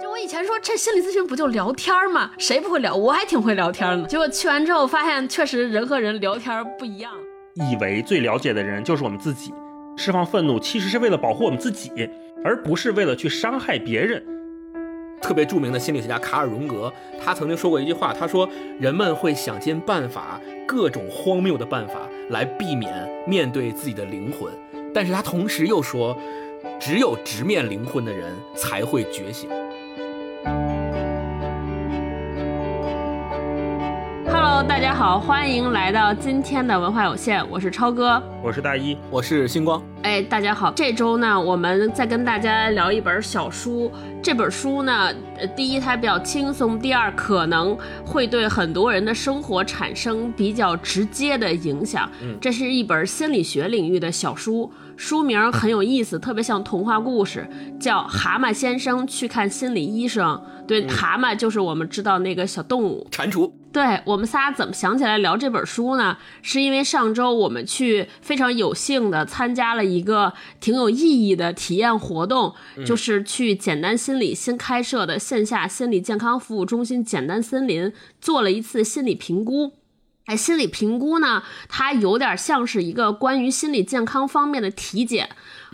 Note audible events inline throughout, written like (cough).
就我以前说这心理咨询不就聊天吗？谁不会聊？我还挺会聊天呢。结果去完之后发现，确实人和人聊天不一样。以为最了解的人就是我们自己，释放愤怒其实是为了保护我们自己，而不是为了去伤害别人。特别著名的心理学家卡尔荣格，他曾经说过一句话，他说：“人们会想尽办法，各种荒谬的办法来避免面对自己的灵魂。”但是他同时又说：“只有直面灵魂的人才会觉醒。” Hello，大家好，欢迎来到今天的文化有限，我是超哥，我是大一，我是星光。哎，大家好，这周呢，我们再跟大家聊一本小书。这本书呢，第一它比较轻松，第二可能会对很多人的生活产生比较直接的影响。嗯，这是一本心理学领域的小书，书名很有意思，特别像童话故事，叫《蛤蟆先生去看心理医生》。对，蛤蟆就是我们知道那个小动物，蟾蜍。对我们仨怎么想起来聊这本书呢？是因为上周我们去非常有幸的参加了一个挺有意义的体验活动，就是去简单心理新开设的线下心理健康服务中心——简单森林做了一次心理评估。哎，心理评估呢，它有点像是一个关于心理健康方面的体检，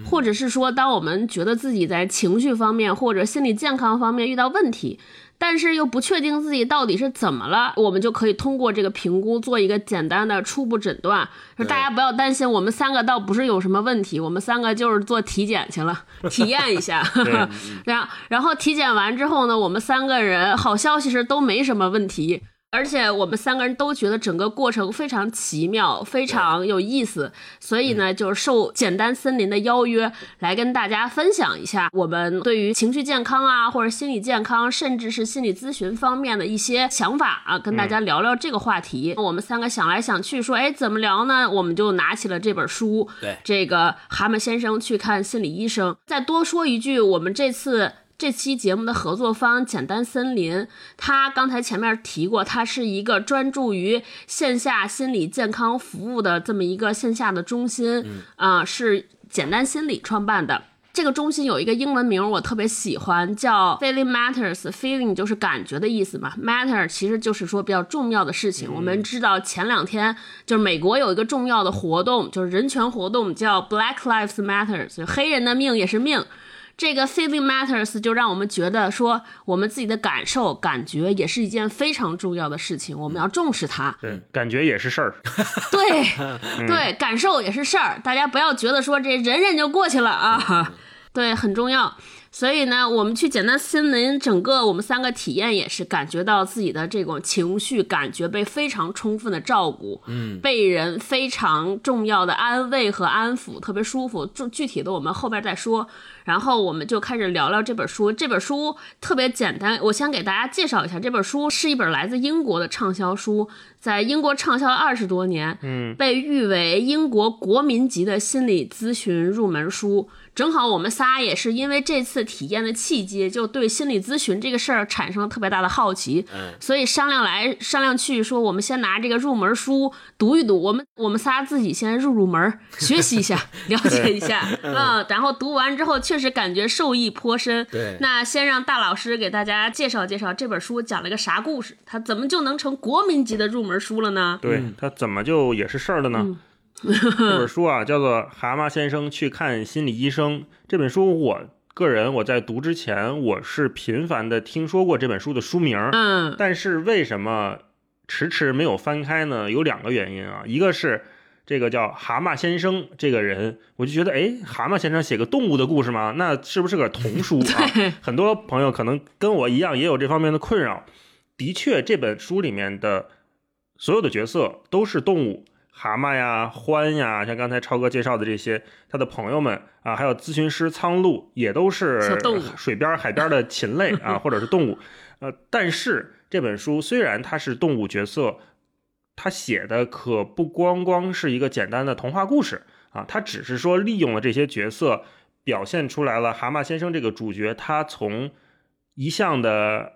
或者是说，当我们觉得自己在情绪方面或者心理健康方面遇到问题。但是又不确定自己到底是怎么了，我们就可以通过这个评估做一个简单的初步诊断。说大家不要担心，我们三个倒不是有什么问题，我们三个就是做体检去了，体验一下。(laughs) (laughs) 然后，然后体检完之后呢，我们三个人好消息是都没什么问题。而且我们三个人都觉得整个过程非常奇妙，非常有意思，所以呢，就是受简单森林的邀约，来跟大家分享一下我们对于情绪健康啊，或者心理健康，甚至是心理咨询方面的一些想法啊，跟大家聊聊这个话题。我们三个想来想去，说，哎，怎么聊呢？我们就拿起了这本书，对，这个蛤蟆先生去看心理医生。再多说一句，我们这次。这期节目的合作方简单森林，他刚才前面提过，它是一个专注于线下心理健康服务的这么一个线下的中心，啊，是简单心理创办的。这个中心有一个英文名，我特别喜欢，叫 Feeling Matters。Feeling 就是感觉的意思嘛，Matter 其实就是说比较重要的事情。我们知道前两天就是美国有一个重要的活动，就是人权活动，叫 Black Lives Matter，就黑人的命也是命。这个 feeling matters 就让我们觉得说，我们自己的感受、感觉也是一件非常重要的事情，我们要重视它。对，感觉也是事儿。对，(laughs) 对，感受也是事儿。大家不要觉得说这忍忍就过去了啊，(laughs) 对，很重要。所以呢，我们去简单森林，整个我们三个体验也是感觉到自己的这种情绪感觉被非常充分的照顾，嗯，被人非常重要的安慰和安抚，特别舒服。就具体的我们后边再说。然后我们就开始聊聊这本书。这本书特别简单，我先给大家介绍一下，这本书是一本来自英国的畅销书，在英国畅销了二十多年，嗯，被誉为英国国民级的心理咨询入门书。正好我们仨也是因为这次体验的契机，就对心理咨询这个事儿产生了特别大的好奇，嗯，所以商量来商量去，说我们先拿这个入门书读一读，我们我们仨自己先入入门，学习一下，了解一下，(laughs) 嗯，然后读完之后确实感觉受益颇深。对，那先让大老师给大家介绍介绍这本书讲了个啥故事，它怎么就能成国民级的入门书了呢？对，它怎么就也是事儿了呢？(laughs) 这本书啊，叫做《蛤蟆先生去看心理医生》。这本书，我个人我在读之前，我是频繁的听说过这本书的书名，嗯，但是为什么迟迟没有翻开呢？有两个原因啊，一个是这个叫蛤蟆先生这个人，我就觉得，哎，蛤蟆先生写个动物的故事吗？那是不是个童书啊？(laughs) 很多朋友可能跟我一样，也有这方面的困扰。的确，这本书里面的所有的角色都是动物。蛤蟆呀，獾呀，像刚才超哥介绍的这些，他的朋友们啊，还有咨询师苍鹭，也都是水边、海边的禽类啊，(laughs) 或者是动物。呃，但是这本书虽然它是动物角色，它写的可不光光是一个简单的童话故事啊，他只是说利用了这些角色，表现出来了蛤蟆先生这个主角，他从一向的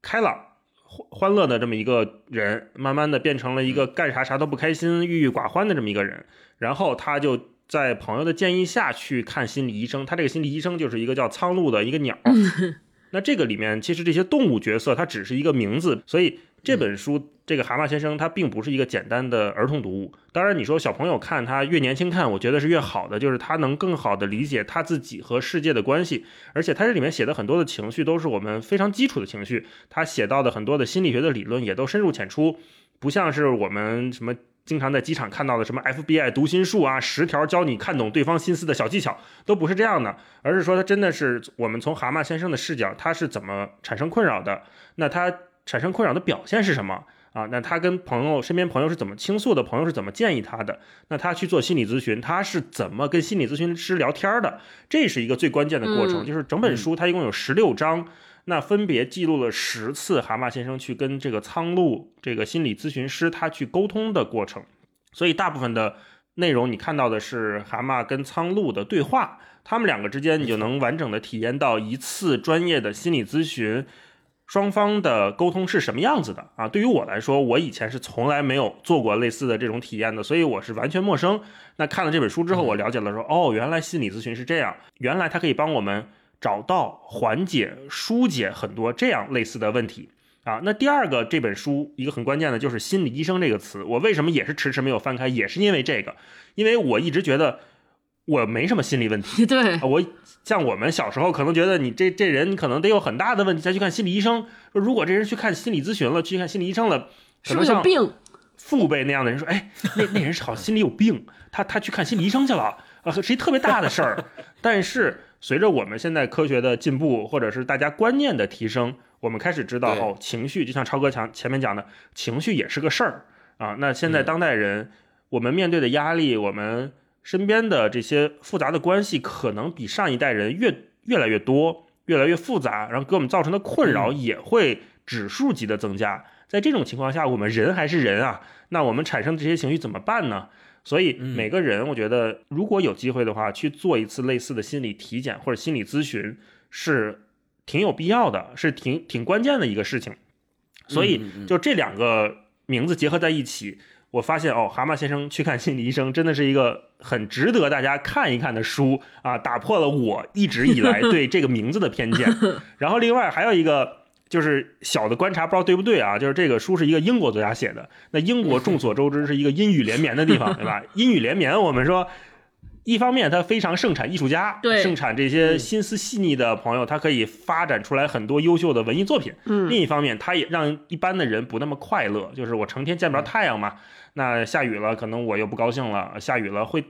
开朗。欢欢乐的这么一个人，慢慢的变成了一个干啥啥都不开心、郁郁寡欢的这么一个人。然后他就在朋友的建议下去看心理医生。他这个心理医生就是一个叫苍鹭的一个鸟。(laughs) 那这个里面其实这些动物角色它只是一个名字，所以这本书这个蛤蟆先生他并不是一个简单的儿童读物。当然，你说小朋友看他越年轻看，我觉得是越好的，就是他能更好的理解他自己和世界的关系。而且他这里面写的很多的情绪都是我们非常基础的情绪，他写到的很多的心理学的理论也都深入浅出，不像是我们什么。经常在机场看到的什么 FBI 读心术啊，十条教你看懂对方心思的小技巧，都不是这样的，而是说他真的是我们从蛤蟆先生的视角，他是怎么产生困扰的？那他产生困扰的表现是什么啊？那他跟朋友身边朋友是怎么倾诉的？朋友是怎么建议他的？那他去做心理咨询，他是怎么跟心理咨询师聊天的？这是一个最关键的过程，就是整本书它一共有十六章。那分别记录了十次蛤蟆先生去跟这个苍鹭这个心理咨询师他去沟通的过程，所以大部分的内容你看到的是蛤蟆跟苍鹭的对话，他们两个之间你就能完整的体验到一次专业的心理咨询双方的沟通是什么样子的啊。对于我来说，我以前是从来没有做过类似的这种体验的，所以我是完全陌生。那看了这本书之后，我了解了说，哦，原来心理咨询是这样，原来它可以帮我们。找到缓解、疏解很多这样类似的问题啊。那第二个这本书一个很关键的就是“心理医生”这个词。我为什么也是迟迟没有翻开，也是因为这个，因为我一直觉得我没什么心理问题。(laughs) 对，我像我们小时候可能觉得你这这人可能得有很大的问题才去看心理医生。如果这人去看心理咨询了，去看心理医生了，可能像父辈那样的人说：“哎，那那人好像心里有病，他他去看心理医生去了啊，是一特别大的事儿。(laughs) ”但是。随着我们现在科学的进步，或者是大家观念的提升，我们开始知道哦，情绪就像超哥强前面讲的，情绪也是个事儿啊。那现在当代人，我们面对的压力，我们身边的这些复杂的关系，可能比上一代人越越来越多，越来越复杂，然后给我们造成的困扰也会指数级的增加。在这种情况下，我们人还是人啊，那我们产生这些情绪怎么办呢？所以每个人，我觉得如果有机会的话，去做一次类似的心理体检或者心理咨询，是挺有必要的，是挺挺关键的一个事情。所以就这两个名字结合在一起，我发现哦，蛤蟆先生去看心理医生真的是一个很值得大家看一看的书啊，打破了我一直以来对这个名字的偏见。(laughs) 然后另外还有一个。就是小的观察，不知道对不对啊？就是这个书是一个英国作家写的。那英国众所周知是一个阴雨连绵的地方，对吧？阴雨连绵，我们说，一方面它非常盛产艺术家，盛产这些心思细腻的朋友，他可以发展出来很多优秀的文艺作品。嗯。另一方面，它也让一般的人不那么快乐。就是我成天见不着太阳嘛，那下雨了，可能我又不高兴了。下雨了会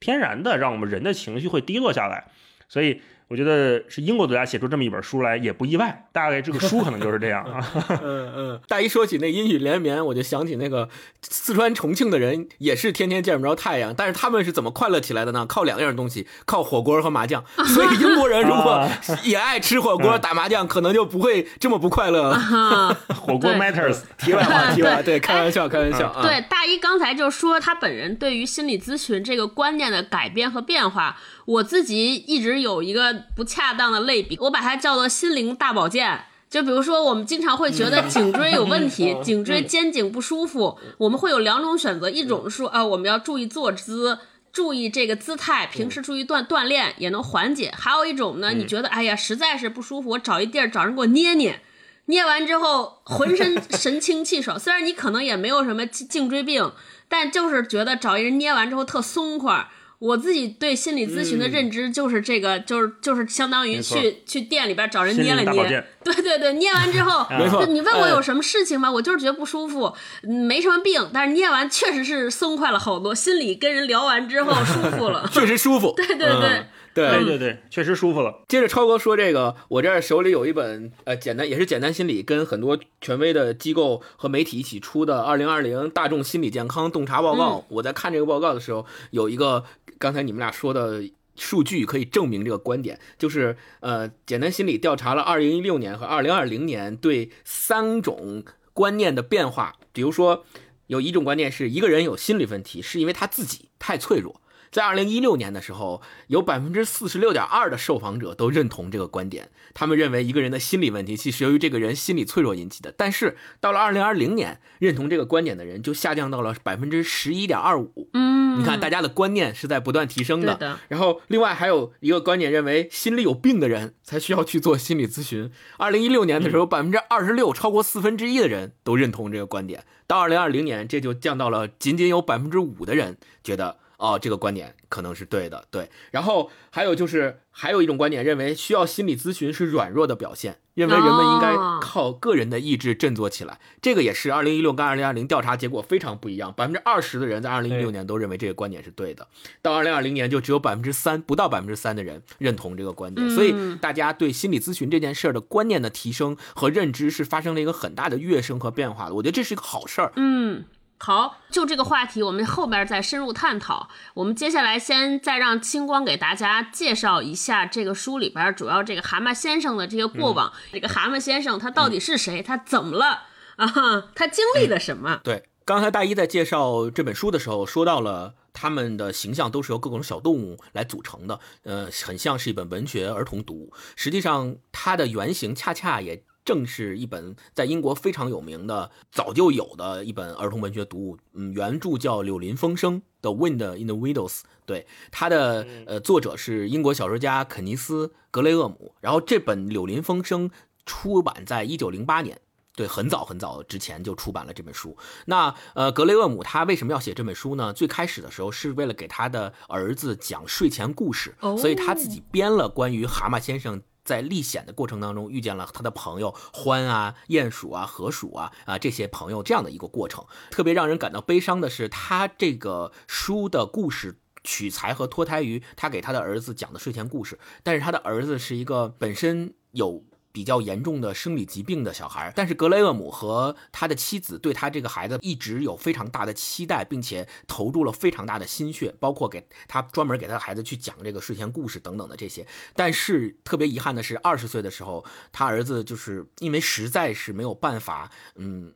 天然的让我们人的情绪会低落下来，所以。我觉得是英国作家写出这么一本书来也不意外，大概这个书可能就是这样啊。(laughs) 嗯嗯，大一说起那阴雨连绵，我就想起那个四川重庆的人也是天天见不着太阳，但是他们是怎么快乐起来的呢？靠两样东西，靠火锅和麻将。所以英国人如果也爱吃火锅、打麻将，可能就不会这么不快乐了。(laughs) 火锅 matters。(laughs) 题外话，题外话，对，开玩笑，开玩笑。对，大一刚才就说他本人对于心理咨询这个观念的改变和变化。我自己一直有一个不恰当的类比，我把它叫做心灵大保健。就比如说，我们经常会觉得颈椎有问题，颈椎肩颈不舒服，我们会有两种选择，一种说啊，我们要注意坐姿，注意这个姿态，平时注意锻锻炼也能缓解；还有一种呢，你觉得哎呀实在是不舒服，我找一地儿找人给我捏捏，捏完之后浑身 (laughs) 神清气爽。虽然你可能也没有什么颈椎病，但就是觉得找一人捏完之后特松快。我自己对心理咨询的认知就是这个，就是就是相当于去去店里边找人捏了捏，对对对，捏完之后，你问我有什么事情吗？我就是觉得不舒服，没什么病，但是捏完确实是松快了好多，心里跟人聊完之后 (laughs) 舒服了，确实舒服，对对对。对对对，确实舒服了。接着超哥说这个，我这儿手里有一本呃简单也是简单心理，跟很多权威的机构和媒体一起出的《二零二零大众心理健康洞察报告》。我在看这个报告的时候，有一个刚才你们俩说的数据可以证明这个观点，就是呃简单心理调查了二零一六年和二零二零年对三种观念的变化。比如说，有一种观念是一个人有心理问题，是因为他自己太脆弱。在二零一六年的时候，有百分之四十六点二的受访者都认同这个观点，他们认为一个人的心理问题其实由于这个人心理脆弱引起的。但是到了二零二零年，认同这个观点的人就下降到了百分之十一点二五。嗯，你看，大家的观念是在不断提升的。的然后，另外还有一个观点认为，心理有病的人才需要去做心理咨询。二零一六年的时候，百分之二十六，超过四分之一的人都认同这个观点。到二零二零年，这就降到了仅仅有百分之五的人觉得，哦，这个观点可能是对的。对，然后还有就是，还有一种观点认为，需要心理咨询是软弱的表现，认为人们应该哦靠个人的意志振作起来。这个也是二零一六跟二零二零调查结果非常不一样，百分之二十的人在二零一六年都认为这个观点是对的，到二零二零年就只有百分之三，不到百分之三的人认同这个观点。嗯所以大家对心理咨询这件事儿的观念的提升和认知是发生了一个很大的跃升和变化的。我觉得这是一个好事儿。嗯，好，就这个话题，我们后边再深入探讨。我们接下来先再让清光给大家介绍一下这个书里边主要这个蛤蟆先生的这些过往。这个蛤蟆先生他到底是谁？他怎么了啊？他经历了什么？对，刚才大一在介绍这本书的时候说到了。他们的形象都是由各种小动物来组成的，呃，很像是一本文学儿童读物。实际上，它的原型恰恰也正是一本在英国非常有名的、早就有的一本儿童文学读物。嗯，原著叫《柳林风声》的《Wind in the Windows》。对，它的呃作者是英国小说家肯尼斯·格雷厄姆。然后这本《柳林风声》出版在一九零八年。对，很早很早之前就出版了这本书。那呃，格雷厄姆他为什么要写这本书呢？最开始的时候是为了给他的儿子讲睡前故事，哦所以他自己编了关于蛤蟆先生。在历险的过程当中，遇见了他的朋友獾啊、鼹鼠啊、河鼠啊啊这些朋友这样的一个过程。特别让人感到悲伤的是，他这个书的故事取材和脱胎于他给他的儿子讲的睡前故事，但是他的儿子是一个本身有比较严重的生理疾病的小孩，但是格雷厄姆和他的妻子对他这个孩子一直有非常大的期待，并且投入了非常大的心血，包括给他专门给他的孩子去讲这个睡前故事等等的这些。但是特别遗憾的是，二十岁的时候，他儿子就是因为实在是没有办法，嗯，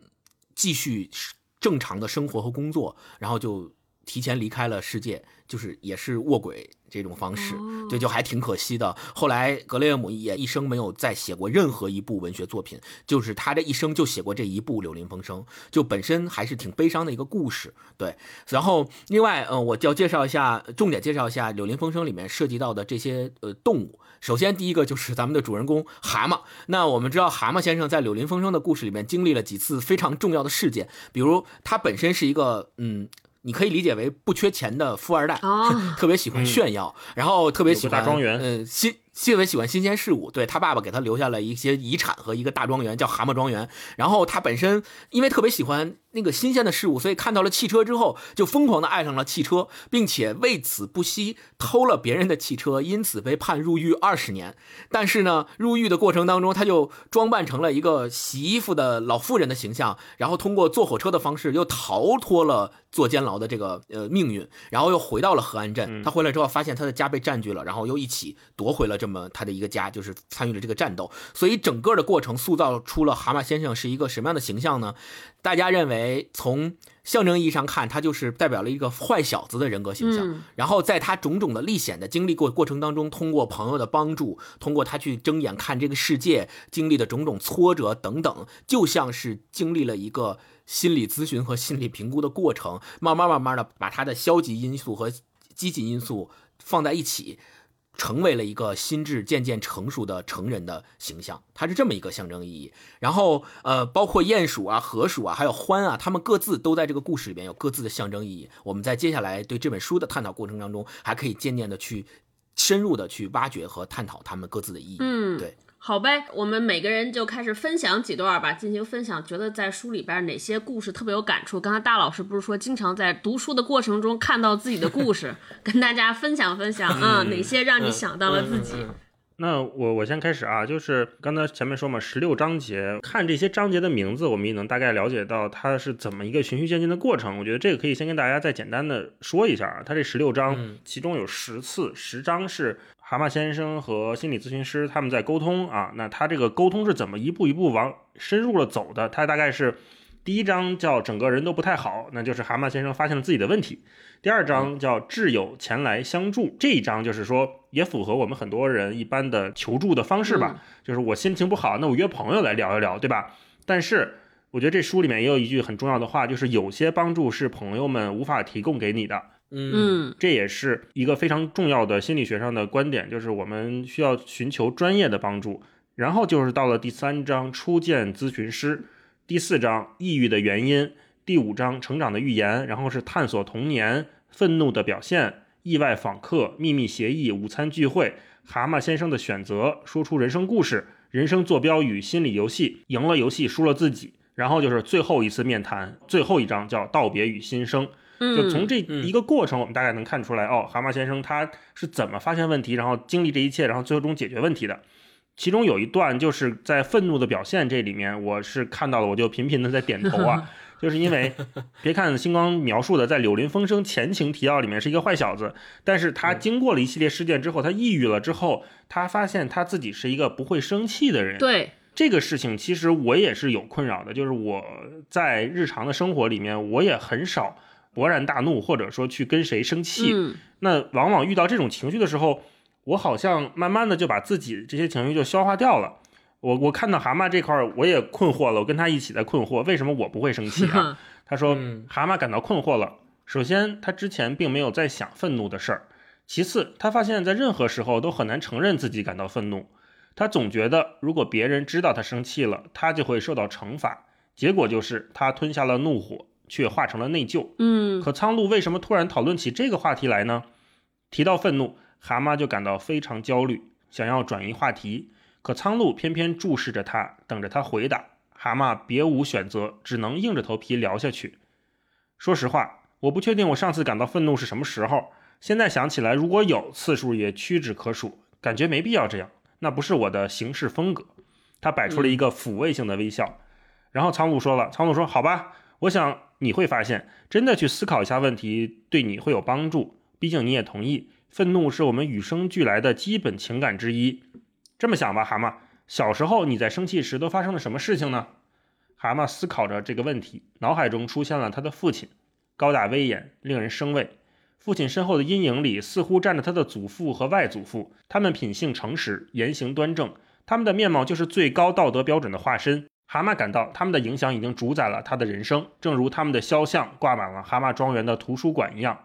继续正常的生活和工作，然后就提前离开了世界，就是也是卧轨这种方式，对，就还挺可惜的。后来格雷厄姆也一生没有再写过任何一部文学作品，就是他这一生就写过这一部《柳林风声》，就本身还是挺悲伤的一个故事。对，然后另外，嗯、我就要介绍一下，重点介绍一下《柳林风声》里面涉及到的这些呃动物。首先，第一个就是咱们的主人公蛤蟆。那我们知道，蛤蟆先生在《柳林风声》的故事里面经历了几次非常重要的事件，比如他本身是一个嗯。你可以理解为不缺钱的富二代，哦 (laughs) 特别喜欢炫耀，然后特别喜欢大庄园嗯，新特别喜欢新鲜事物。对他爸爸给他留下了一些遗产和一个大庄园，叫蛤蟆庄园。然后他本身因为特别喜欢那个新鲜的事物，所以看到了汽车之后，就疯狂的爱上了汽车，并且为此不惜偷了别人的汽车，因此被判入狱二十年。但是呢，入狱的过程当中，他就装扮成了一个洗衣服的老妇人的形象，然后通过坐火车的方式又逃脱了坐监牢的这个呃命运，然后又回到了河岸镇。他回来之后发现他的家被占据了，然后又一起夺回了这么他的一个家，就是参与了这个战斗。所以整个的过程塑造出了蛤蟆先生是一个什么样的形象呢？大家认为从象征意义上看，他就是代表了一个坏小子的人格形象。嗯然后在他种种的历险的经历过过程当中，通过朋友的帮助，通过他去睁眼看这个世界，经历的种种挫折等等，就像是经历了一个心理咨询和心理评估的过程，慢慢慢慢的把他的消极因素和积极因素放在一起。成为了一个心智渐渐成熟的成人的形象，它是这么一个象征意义。然后，呃，包括鼹鼠啊、河鼠啊，还有獾啊，它们各自都在这个故事里面有各自的象征意义。我们在接下来对这本书的探讨过程当中，还可以渐渐的去深入的去挖掘和探讨它们各自的意义。嗯对。好呗，我们每个人就开始分享几段吧，进行分享。觉得在书里边哪些故事特别有感触？刚才大老师不是说经常在读书的过程中看到自己的故事，跟大家分享分享啊、哪些让你想到了自己？嗯嗯嗯那我我先开始啊，就是刚才前面说嘛，十六章节，看这些章节的名字，我们也能大概了解到它是怎么一个循序渐进的过程。我觉得这个可以先跟大家再简单的说一下啊，它这十六章嗯，其中有十次，十章是蛤蟆先生和心理咨询师他们在沟通啊，那他这个沟通是怎么一步一步往深入了走的？他大概是第一章叫整个人都不太好，那就是蛤蟆先生发现了自己的问题。第二章叫挚友前来相助，这一章就是说也符合我们很多人一般的求助的方式吧，就是我心情不好，那我约朋友来聊一聊，对吧？但是我觉得这书里面也有一句很重要的话，就是有些帮助是朋友们无法提供给你的。嗯嗯这也是一个非常重要的心理学上的观点，就是我们需要寻求专业的帮助。然后就是到了第三章初见咨询师，第四章抑郁的原因，第五章成长的预言，然后是探索童年、愤怒的表现、意外访客、秘密协议、午餐聚会、蛤蟆先生的选择、说出人生故事、人生坐标与心理游戏、赢了游戏输了自己。然后就是最后一次面谈，最后一章叫道别与新生。嗯，就从这一个过程，我们大概能看出来，哦，蛤蟆先生他是怎么发现问题，然后经历这一切，然后最终解决问题的。其中有一段就是在愤怒的表现这里面，我是看到了，我就频频的在点头啊，(laughs) 就是因为别看星光描述的在柳林风声前情提要里面是一个坏小子，但是他经过了一系列事件之后，他抑郁了之后，他发现他自己是一个不会生气的人。对，这个事情其实我也是有困扰的，就是我在日常的生活里面，我也很少勃然大怒，或者说去跟谁生气。嗯那往往遇到这种情绪的时候，我好像慢慢的就把自己这些情绪就消化掉了。我我看到蛤蟆这块儿，我也困惑了，我跟他一起在困惑，为什么我不会生气啊？(laughs) 他说嗯，蛤蟆感到困惑了。首先，他之前并没有在想愤怒的事儿；其次，他发现在任何时候都很难承认自己感到愤怒。他总觉得，如果别人知道他生气了，他就会受到惩罚。结果就是他吞下了怒火，却化成了内疚。嗯可苍鹭为什么突然讨论起这个话题来呢？提到愤怒，蛤蟆就感到非常焦虑，想要转移话题。可苍鹭偏偏注视着他，等着他回答。蛤蟆别无选择，只能硬着头皮聊下去。说实话，我不确定我上次感到愤怒是什么时候。现在想起来，如果有，次数也屈指可数，感觉没必要这样，那不是我的行事风格。他摆出了一个抚慰性的微笑，然后苍鹭说了：“苍鹭说，好吧，我想你会发现，真的去思考一下问题，对你会有帮助。毕竟你也同意，愤怒是我们与生俱来的基本情感之一。这么想吧，蛤蟆，小时候你在生气时都发生了什么事情呢？”蛤蟆思考着这个问题，脑海中出现了他的父亲，高大威严，令人生畏。父亲身后的阴影里，似乎站着他的祖父和外祖父，他们品性诚实，言行端正，他们的面貌就是最高道德标准的化身。蛤蟆感到他们的影响已经主宰了他的人生，正如他们的肖像挂满了蛤蟆庄园的图书馆一样。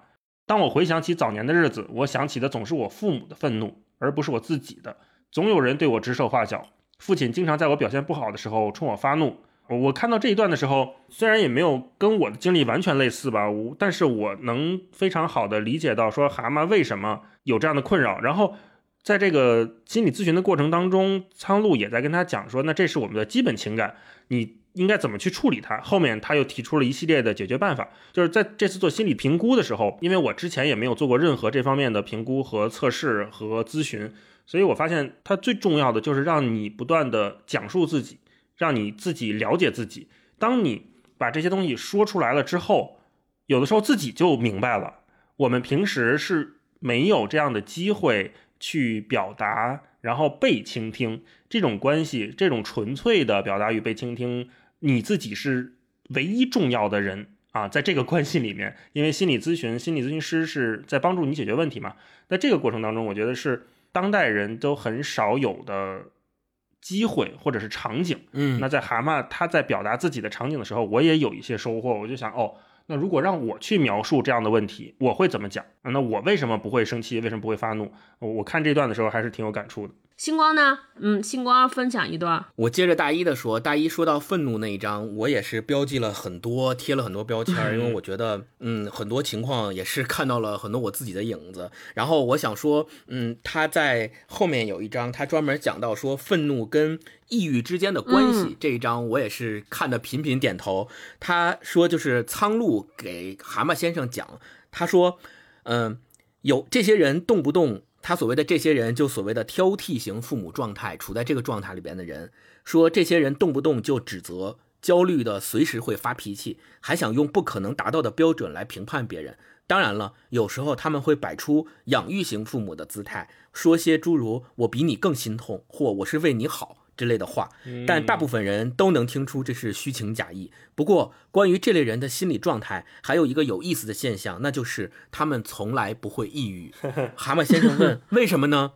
当我回想起早年的日子，我想起的总是我父母的愤怒，而不是我自己的。总有人对我指手画脚，父亲经常在我表现不好的时候冲我发怒。我看到这一段的时候，虽然也没有跟我的经历完全类似吧，但是我能非常好的理解到说蛤蟆为什么有这样的困扰。然后在这个心理咨询的过程当中，苍鹭也在跟他讲说，那这是我们的基本情感，你应该怎么去处理它。后面他又提出了一系列的解决办法，就是在这次做心理评估的时候，因为我之前也没有做过任何这方面的评估和测试和咨询，所以我发现它最重要的就是让你不断的讲述自己。让你自己了解自己。当你把这些东西说出来了之后，有的时候自己就明白了。我们平时是没有这样的机会去表达，然后被倾听这种关系，这种纯粹的表达与被倾听，你自己是唯一重要的人啊，在这个关系里面，因为心理咨询、心理咨询师是在帮助你解决问题嘛。在这个过程当中，我觉得是当代人都很少有的。机会或者是场景，嗯，那在蛤蟆他在表达自己的场景的时候，我也有一些收获。我就想，哦，那如果让我去描述这样的问题，我会怎么讲？那我为什么不会生气？为什么不会发怒？我看这段的时候还是挺有感触的。星光呢？嗯，星光分享一段。我接着大一的说，大一说到愤怒那一章，我也是标记了很多，贴了很多标签儿，(laughs) 因为我觉得，嗯，很多情况也是看到了很多我自己的影子。然后我想说，嗯，他在后面有一章，他专门讲到说愤怒跟抑郁之间的关系，嗯这一章我也是看的频频点头。他说就是苍鹭给蛤蟆先生讲，他说，嗯，有这些人动不动。他所谓的这些人，就所谓的挑剔型父母状态，处在这个状态里边的人，说这些人动不动就指责、焦虑的，随时会发脾气，还想用不可能达到的标准来评判别人。当然了，有时候他们会摆出养育型父母的姿态，说些诸如“我比你更心痛”或“我是为你好”，之类的话，但大部分人都能听出这是虚情假意。不过，关于这类人的心理状态，还有一个有意思的现象，那就是他们从来不会抑郁。(laughs) 蛤蟆先生问：“为什么呢？”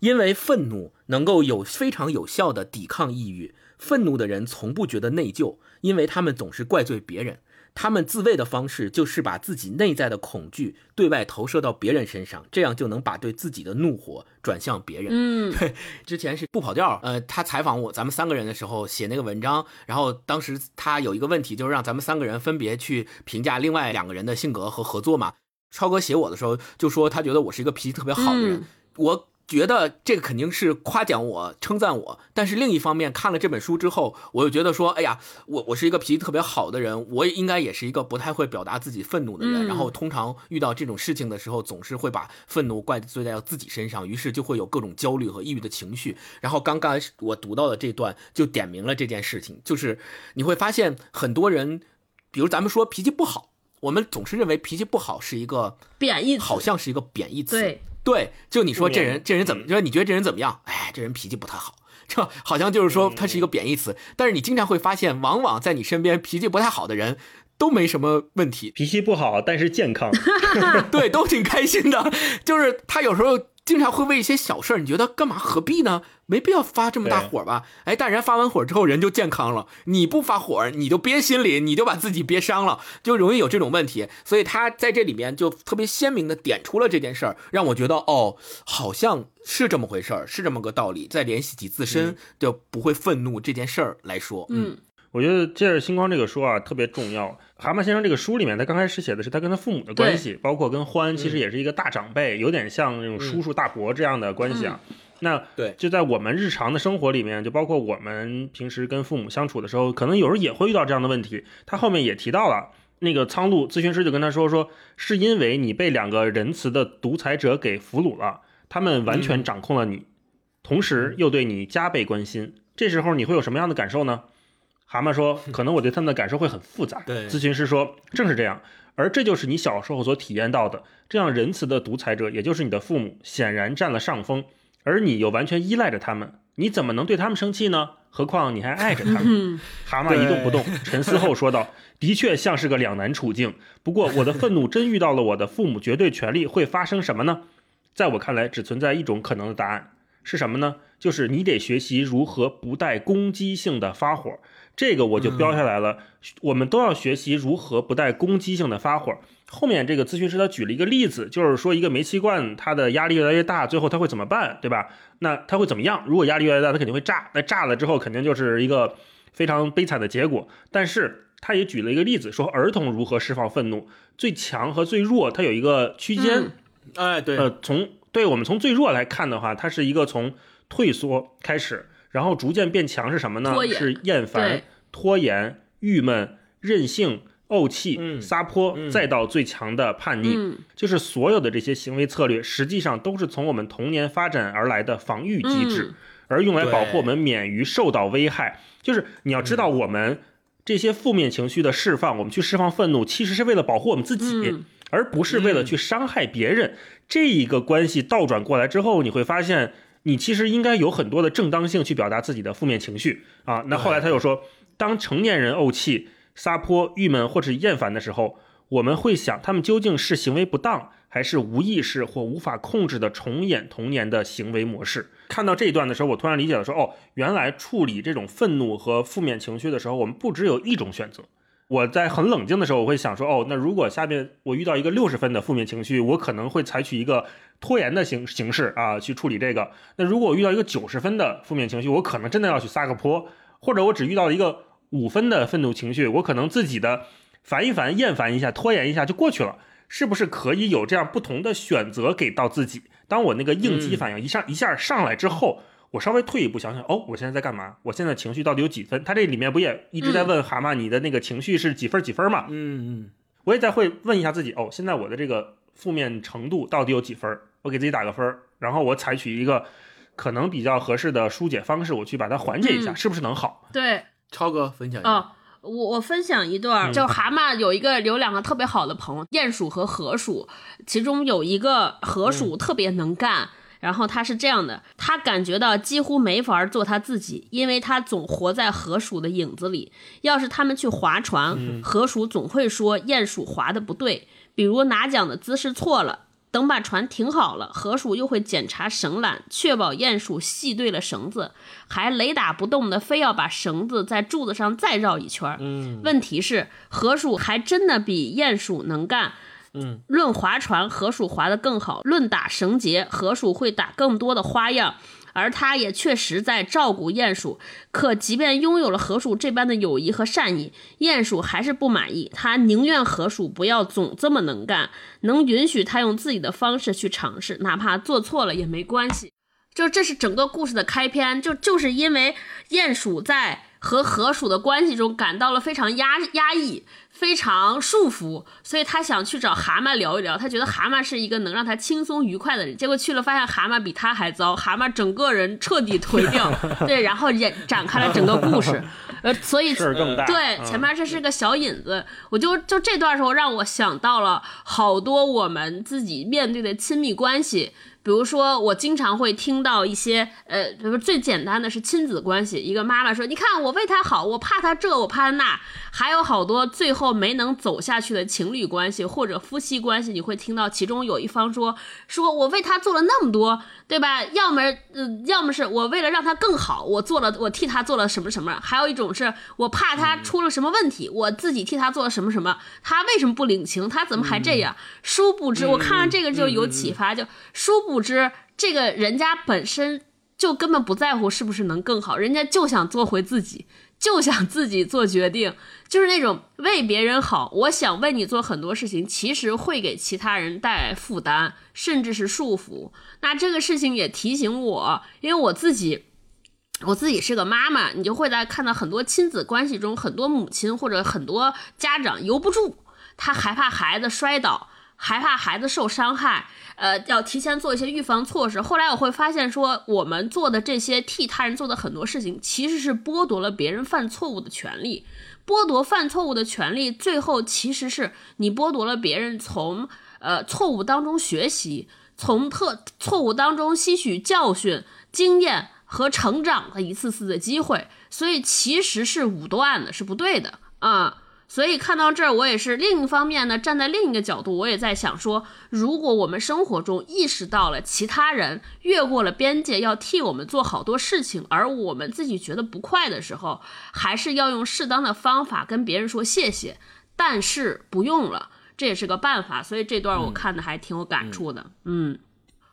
因为愤怒能够有非常有效的抵抗抑郁。愤怒的人从不觉得内疚，因为他们总是怪罪别人。他们自卫的方式就是把自己内在的恐惧对外投射到别人身上，这样就能把对自己的怒火转向别人。嗯，(laughs) 对，之前是不跑调，呃，他采访我咱们三个人的时候写那个文章，然后当时他有一个问题，就是让咱们三个人分别去评价另外两个人的性格和合作嘛。超哥写我的时候就说他觉得我是一个脾气特别好的人，我。觉得这个肯定是夸奖我、称赞我，但是另一方面看了这本书之后，我又觉得说，哎呀，我我是一个脾气特别好的人，我应该也是一个不太会表达自己愤怒的人，然后通常遇到这种事情的时候，总是会把愤怒怪罪在自己身上，于是就会有各种焦虑和抑郁的情绪。然后刚刚我读到的这段就点明了这件事情，就是你会发现很多人，比如咱们说脾气不好，我们总是认为脾气不好是一个贬义词，好像是一个贬义词。对。对，就你说这人，这人怎么？就是你觉得这人怎么样？哎，这人脾气不太好，这好像就是说他是一个贬义词。但是你经常会发现，往往在你身边脾气不太好的人，都没什么问题，脾气不好但是健康，(laughs) 对，都挺开心的。就是他有时候。经常会为一些小事儿，你觉得干嘛何必呢？没必要发这么大火吧？哎，但人发完火之后人就健康了。你不发火，你就憋心里，你就把自己憋伤了，就容易有这种问题。所以他在这里面就特别鲜明的点出了这件事儿，让我觉得哦，好像是这么回事儿，是这么个道理。再联系起自身就不会愤怒这件事儿来说，嗯。我觉得《借着星光》这个书啊特别重要。蛤蟆先生这个书里面，他刚开始写的是他跟他父母的关系，包括跟欢，其实也是一个大长辈，有点像那种叔叔大伯这样的关系啊。那对，就在我们日常的生活里面，就包括我们平时跟父母相处的时候，可能有时候也会遇到这样的问题。他后面也提到了，那个苍鹭咨询师就跟他说说，是因为你被两个仁慈的独裁者给俘虏了，他们完全掌控了你，同时又对你加倍关心。这时候你会有什么样的感受呢？蛤蟆说：“可能我对他们的感受会很复杂。”对，咨询师说：“正是这样，而这就是你小时候所体验到的。这样仁慈的独裁者，也就是你的父母，显然占了上风，而你又完全依赖着他们。你怎么能对他们生气呢？何况你还爱着他们。”蛤蟆一动不动，沉思后说道：“的确像是个两难处境。不过我的愤怒真遇到了我的父母绝对权利，会发生什么呢？在我看来，只存在一种可能的答案，是什么呢？就是你得学习如何不带攻击性的发火。”这个我就标下来了，我们都要学习如何不带攻击性的发火。后面这个咨询师他举了一个例子，就是说一个煤气罐，它的压力越来越大，最后它会怎么办，对吧？那它会怎么样？如果压力越来越大，它肯定会炸。那炸了之后，肯定就是一个非常悲惨的结果。但是他也举了一个例子，说儿童如何释放愤怒，最强和最弱，它有一个区间。哎，对，呃，从对我们从最弱来看的话，它是一个从退缩开始。然后逐渐变强是什么呢？是厌烦、拖延、郁闷、任性、怄气、撒泼，再到最强的叛逆，就是所有的这些行为策略，实际上都是从我们童年发展而来的防御机制，而用来保护我们免于受到危害。就是你要知道，我们这些负面情绪的释放，我们去释放愤怒，其实是为了保护我们自己，而不是为了去伤害别人。这一个关系倒转过来之后，你会发现。你其实应该有很多的正当性去表达自己的负面情绪啊。那后来他又说，当成年人怄气、撒泼、郁闷或者厌烦的时候，我们会想他们究竟是行为不当，还是无意识或无法控制的重演童年的行为模式。看到这一段的时候，我突然理解了，说哦，原来处理这种愤怒和负面情绪的时候，我们不只有一种选择。我在很冷静的时候，我会想说，哦，那如果下面我遇到一个六十分的负面情绪，我可能会采取一个拖延的形形式啊去处理这个。那如果我遇到一个九十分的负面情绪，我可能真的要去撒个泼，或者我只遇到一个五分的愤怒情绪，我可能自己的烦一烦、厌烦一下、拖延一下就过去了，是不是可以有这样不同的选择给到自己？当我那个应激反应一上一下上来之后。我稍微退一步想想，哦，我现在在干嘛？我现在情绪到底有几分？他这里面不也一直在问蛤蟆，你的那个情绪是几分几分嘛？嗯嗯，我也在会问一下自己，哦，现在我的这个负面程度到底有几分？我给自己打个分，然后我采取一个可能比较合适的疏解方式，我去把它缓解一下，是不是能好？对，超哥分享一下。我我分享一段，就蛤蟆有一个有两个特别好的朋友，鼹鼠和河鼠，其中有一个河鼠特别能干。然后他是这样的，他感觉到几乎没法做他自己，因为他总活在河鼠的影子里。要是他们去划船，河鼠总会说鼹鼠划的不对，比如拿桨的姿势错了。等把船停好了，河鼠又会检查绳缆，确保鼹鼠系对了绳子，还雷打不动的非要把绳子在柱子上再绕一圈。嗯问题是，河鼠还真的比鼹鼠能干。嗯，论划船，河鼠划得更好；论打绳结，河鼠会打更多的花样。而他也确实在照顾鼹鼠。可即便拥有了河鼠这般的友谊和善意，鼹鼠还是不满意。他宁愿河鼠不要总这么能干，能允许他用自己的方式去尝试，哪怕做错了也没关系。就这是整个故事的开篇，就就是因为鼹鼠在和河鼠的关系中感到了非常压压抑、非常束缚，所以他想去找蛤蟆聊一聊。他觉得蛤蟆是一个能让他轻松愉快的人，结果去了发现蛤蟆比他还糟，蛤蟆整个人彻底颓掉。(laughs) 对，然后也展开了整个故事。(laughs) 呃，所以。对，嗯前面这是个小引子，我就就这段时候让我想到了好多我们自己面对的亲密关系。比如说，我经常会听到一些，呃，比如最简单的是亲子关系，一个妈妈说：“你看我为他好，我怕他这，我怕他那。”还有好多最后没能走下去的情侣关系或者夫妻关系，你会听到其中有一方说：“说我为他做了那么多，对吧？要么，呃，要么是我为了让他更好，我做了，我替他做了什么什么。还有一种是我怕他出了什么问题，我自己替他做了什么什么。他为什么不领情？他怎么还这样？殊不知，我看上这个就有启发，就殊不不知这个人家本身就根本不在乎是不是能更好，人家就想做回自己。就想自己做决定，就是那种为别人好。我想为你做很多事情，其实会给其他人带来负担，甚至是束缚。那这个事情也提醒我，因为我自己，我自己是个妈妈，你就会在看到很多亲子关系中，很多母亲或者很多家长由不住，他害怕孩子摔倒，害怕孩子受伤害。呃，要提前做一些预防措施。后来我会发现，说我们做的这些替他人做的很多事情，其实是剥夺了别人犯错误的权利。剥夺犯错误的权利，最后其实是你剥夺了别人从呃错误当中学习，从特错误当中吸取教训、经验和成长的一次次的机会。所以其实是武断的，是不对的啊。所以看到这儿，我也是另一方面呢，站在另一个角度，我也在想说，如果我们生活中意识到了其他人越过了边界，要替我们做好多事情，而我们自己觉得不快的时候，还是要用适当的方法跟别人说谢谢，但是不用了，这也是个办法。所以这段我看的还挺有感触的。嗯，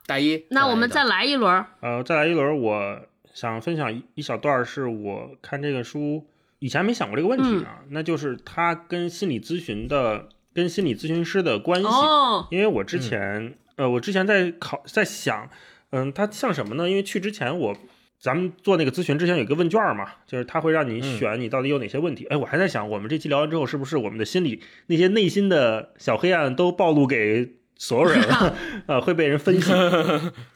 大一，那我们再来来一轮。呃，再来一轮，我想分享一一小段，是我看这个书以前没想过这个问题啊，那就是他跟心理咨询的、跟心理咨询师的关系。哦，因为我之前，呃，我之前在考，在想，嗯，它像什么呢？因为去之前我，咱们做那个咨询之前有一个问卷嘛，就是他会让你选你到底有哪些问题。哎，我还在想，我们这期聊完之后，是不是我们的心理那些内心的小黑暗都暴露给所有人了？呃，会被人分析。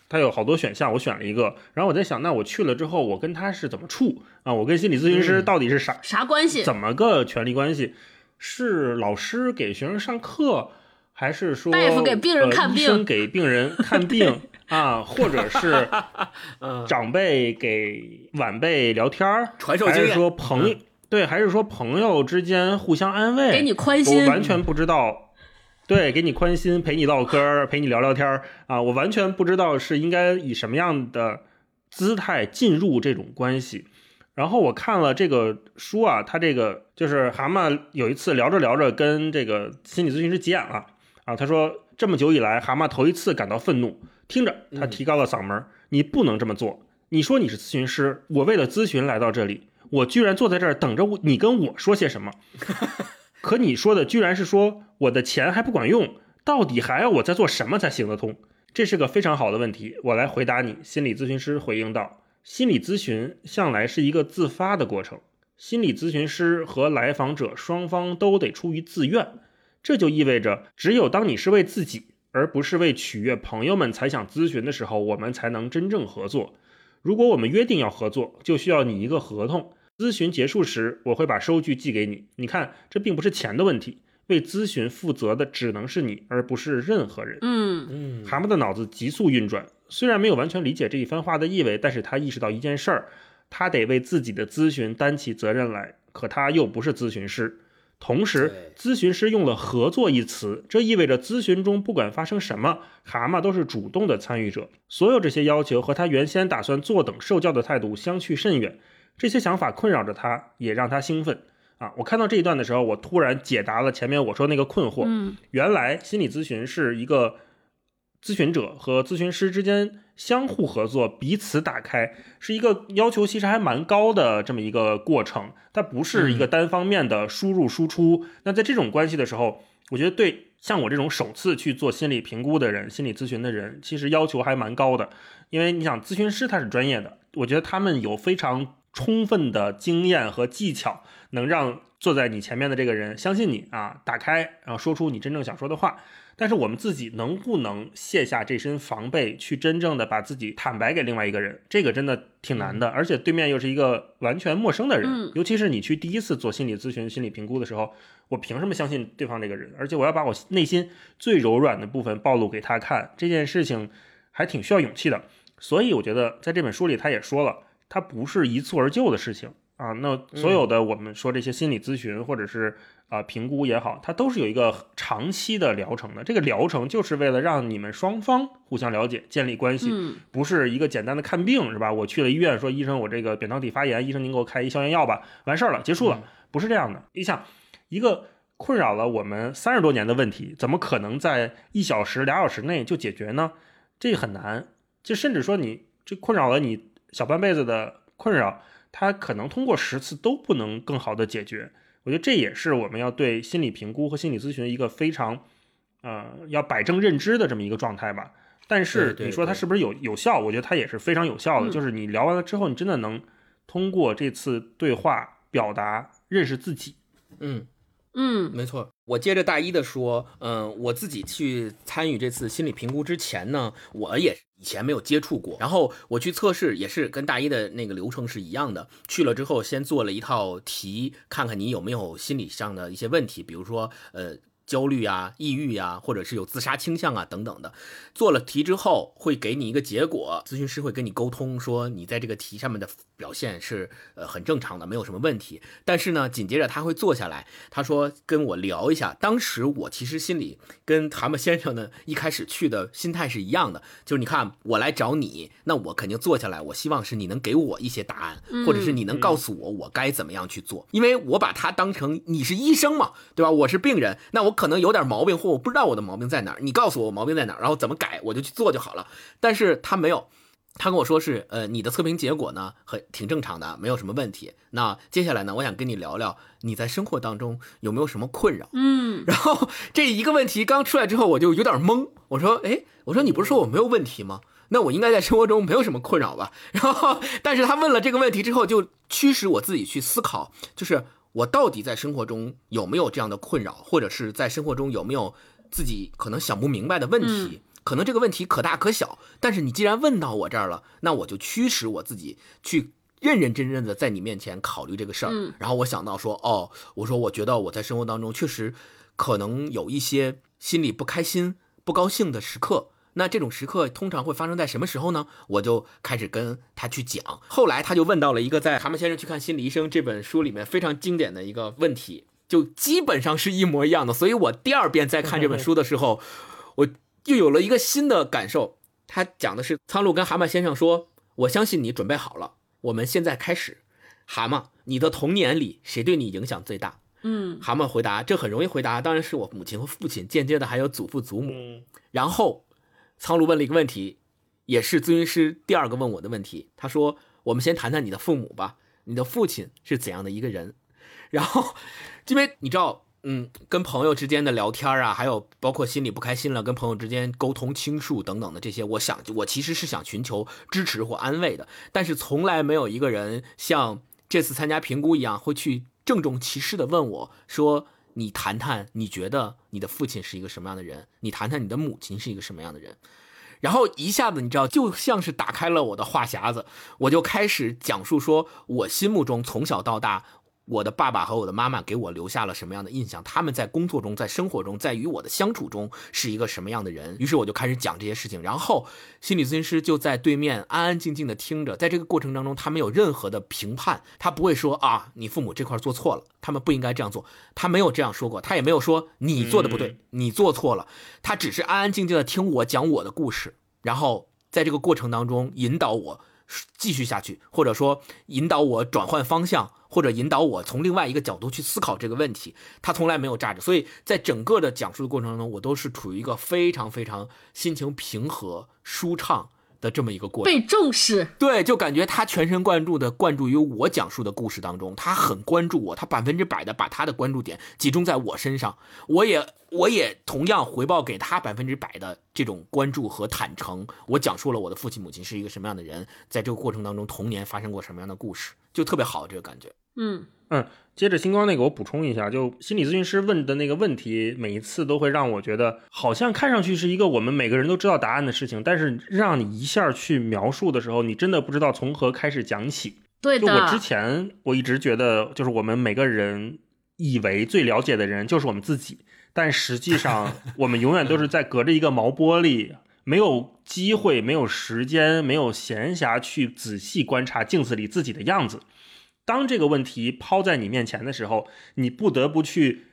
他有好多选项，我选了一个，然后我在想，那我去了之后，我跟他是怎么处啊？我跟心理咨询师到底是啥、啥关系？怎么个权利关系？是老师给学生上课，还是说大夫给病人看病呃、医生给病人看病啊？或者是 (laughs) 嗯长辈给晚辈聊天儿，还是传授经验说朋友、对，还是说朋友之间互相安慰，给你宽心我完全不知道。对，给你宽心，陪你唠嗑儿，陪你聊聊天儿啊！我完全不知道是应该以什么样的姿态进入这种关系。然后我看了这个书啊，他这个就是蛤蟆有一次聊着聊着跟这个心理咨询师急眼了啊，他说这么久以来，蛤蟆头一次感到愤怒。听着，他提高了嗓门儿：“你不能这么做！你说你是咨询师，我为了咨询来到这里，我居然坐在这儿等着我你跟我说些什么？可你说的居然是说我的钱还不管用，到底还要我再做什么才行得通？这是个非常好的问题，我来回答你。”心理咨询师回应道。心理咨询向来是一个自发的过程，心理咨询师和来访者双方都得出于自愿，这就意味着，只有当你是为自己，而不是为取悦朋友们才想咨询的时候，我们才能真正合作。如果我们约定要合作，就需要你一个合同。咨询结束时，我会把收据寄给你。你看，这并不是钱的问题，为咨询负责的只能是你，而不是任何人。嗯嗯蛤蟆的脑子急速运转，虽然没有完全理解这一番话的意味，但是他意识到一件事儿，他得为自己的咨询担起责任来。可他又不是咨询师，同时咨询师用了“合作”一词，这意味着咨询中不管发生什么，蛤蟆都是主动的参与者。所有这些要求和他原先打算坐等受教的态度相去甚远。这些想法困扰着他，也让他兴奋啊！我看到这一段的时候，我突然解答了前面我说那个困惑。嗯，原来心理咨询是一个咨询者和咨询师之间相互合作、彼此打开，是一个要求其实还蛮高的这么一个过程。它不是一个单方面的输入输出。那在这种关系的时候，我觉得对像我这种首次去做心理评估的人、心理咨询的人，其实要求还蛮高的。因为你想，咨询师他是专业的，我觉得他们有非常。充分的经验和技巧，能让坐在你前面的这个人相信你啊，打开，然后说出你真正想说的话。但是我们自己能不能卸下这身防备，去真正的把自己坦白给另外一个人？这个真的挺难的。而且对面又是一个完全陌生的人，尤其是你去第一次做心理咨询、心理评估的时候，我凭什么相信对方这个人？而且我要把我内心最柔软的部分暴露给他看，这件事情还挺需要勇气的。所以我觉得在这本书里，他也说了。它不是一蹴而就的事情啊！那所有的我们说这些心理咨询或者是啊评估也好，它都是有一个长期的疗程的。这个疗程就是为了让你们双方互相了解、建立关系，不是一个简单的看病是吧？我去了医院说医生我这个扁桃体发炎，医生您给我开一消炎药吧，完事儿了，结束了，不是这样的。你想，一个困扰了我们三十多年的问题，怎么可能在一小时、俩小时内就解决呢？这很难。就甚至说你这困扰了你。小半辈子的困扰，他可能通过十次都不能更好的解决。我觉得这也是我们要对心理评估和心理咨询一个非常，呃，要摆正认知的这么一个状态吧。但是你说它是不是有有效？我觉得它也是非常有效的。就是你聊完了之后，你真的能通过这次对话表达认识自己。嗯嗯，没错。我接着大一的说，嗯，我自己去参与这次心理评估之前呢，我也以前没有接触过。然后我去测试，也是跟大一的那个流程是一样的。去了之后，先做了一套题，看看你有没有心理上的一些问题，比如说，呃。焦虑啊、抑郁呀，或者是有自杀倾向啊等等的，做了题之后会给你一个结果，咨询师会跟你沟通说你在这个题上面的表现是呃很正常的，没有什么问题。但是呢，紧接着他会坐下来，他说跟我聊一下。当时我其实心里跟蛤蟆先生呢一开始去的心态是一样的，(laughs) 就是你看我来找你，那我肯定坐下来，我希望是你能给我一些答案，或者是你能告诉我我该怎么样去做，因为我把他当成你是医生嘛，对吧？我是病人，那我。可能有点毛病，或我不知道我的毛病在哪儿，你告诉我毛病在哪儿，然后怎么改，我就去做就好了。但是他没有，他跟我说是，呃，你的测评结果呢，很挺正常的，没有什么问题。那接下来呢，我想跟你聊聊你在生活当中有没有什么困扰？嗯，然后这一个问题刚出来之后，我就有点懵。我说，哎，我说你不是说我没有问题吗？那我应该在生活中没有什么困扰吧？然后，(laughs) 但是他问了这个问题之后，就驱使我自己去思考，就是。我到底在生活中有没有这样的困扰，或者是在生活中有没有自己可能想不明白的问题？可能这个问题可大可小，但是你既然问到我这儿了，那我就驱使我自己去认认真真的在你面前考虑这个事儿。然后我想到说，哦，我说我觉得我在生活当中确实可能有一些心里不开心、不高兴的时刻。那这种时刻通常会发生在什么时候呢？我就开始跟他去讲。后来他就问到了一个在《蛤蟆先生去看心理医生》这本书里面非常经典的一个问题，就基本上是一模一样的。所以我第二遍在看这本书的时候，我又有了一个新的感受。他讲的是苍鹭跟蛤蟆先生说：“我相信你准备好了，我们现在开始。”蛤蟆，你的童年里谁对你影响最大？嗯，蛤蟆回答：“这很容易回答，当然是我母亲和父亲，间接的还有祖父祖母。”然后。苍鹭问了一个问题，也是咨询师第二个问我的问题。他说：“我们先谈谈你的父母吧，你的父亲是怎样的一个人？”然后，因为你知道，嗯，跟朋友之间的聊天啊，还有包括心里不开心了，跟朋友之间沟通倾诉等等的这些，我想，我其实是想寻求支持或安慰的，但是从来没有一个人像这次参加评估一样，会去郑重其事的问我说。你谈谈，你觉得你的父亲是一个什么样的人？你谈谈你的母亲是一个什么样的人？然后一下子，你知道，就像是打开了我的话匣子，我就开始讲述说，我心目中从小到大，我的爸爸和我的妈妈给我留下了什么样的印象？他们在工作中、在生活中、在与我的相处中是一个什么样的人？于是我就开始讲这些事情，然后心理咨询师就在对面安安静静的听着。在这个过程当中，他没有任何的评判，他不会说啊，你父母这块做错了，他们不应该这样做，他没有这样说过，他也没有说你做的不对，你做错了，他只是安安静静的听我讲我的故事，然后在这个过程当中引导我继续下去，或者说引导我转换方向。或者引导我从另外一个角度去思考这个问题，他从来没有炸着，所以在整个的讲述的过程中，我都是处于一个非常非常心情平和、舒畅。的这么一个过程，被重视，对，就感觉他全神贯注的灌注于我讲述的故事当中，他很关注我，他百分之百的把他的关注点集中在我身上，我也我也同样回报给他百分之百的这种关注和坦诚。我讲述了我的父亲母亲是一个什么样的人，在这个过程当中童年发生过什么样的故事，就特别好这个感觉。嗯嗯。接着星光那个，我补充一下，就心理咨询师问的那个问题，每一次都会让我觉得，好像看上去是一个我们每个人都知道答案的事情，但是让你一下去描述的时候，你真的不知道从何开始讲起。对的。就我之前我一直觉得，就是我们每个人以为最了解的人就是我们自己，但实际上 (laughs) 我们永远都是在隔着一个毛玻璃，没有机会、没有时间、没有闲暇去仔细观察镜子里自己的样子。当这个问题抛在你面前的时候，你不得不去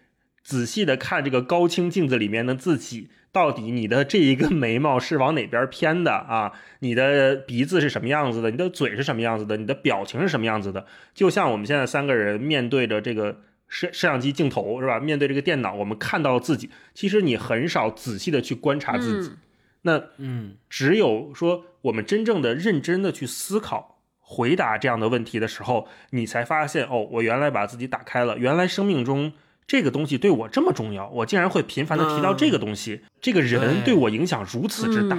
仔细的看这个高清镜子里面的自己，到底你的这一个眉毛是往哪边偏的啊？你的鼻子是什么样子的？你的嘴是什么样子的？你的表情是什么样子的？就像我们现在三个人面对着这个摄摄像机镜头是吧？面对这个电脑，我们看到自己，其实你很少仔细的去观察自己。那嗯，只有说我们真正的认真的去思考。回答这样的问题的时候，你才发现哦，我原来把自己打开了，原来生命中这个东西对我这么重要，我竟然会频繁的提到这个东西，这个人对我影响如此之大。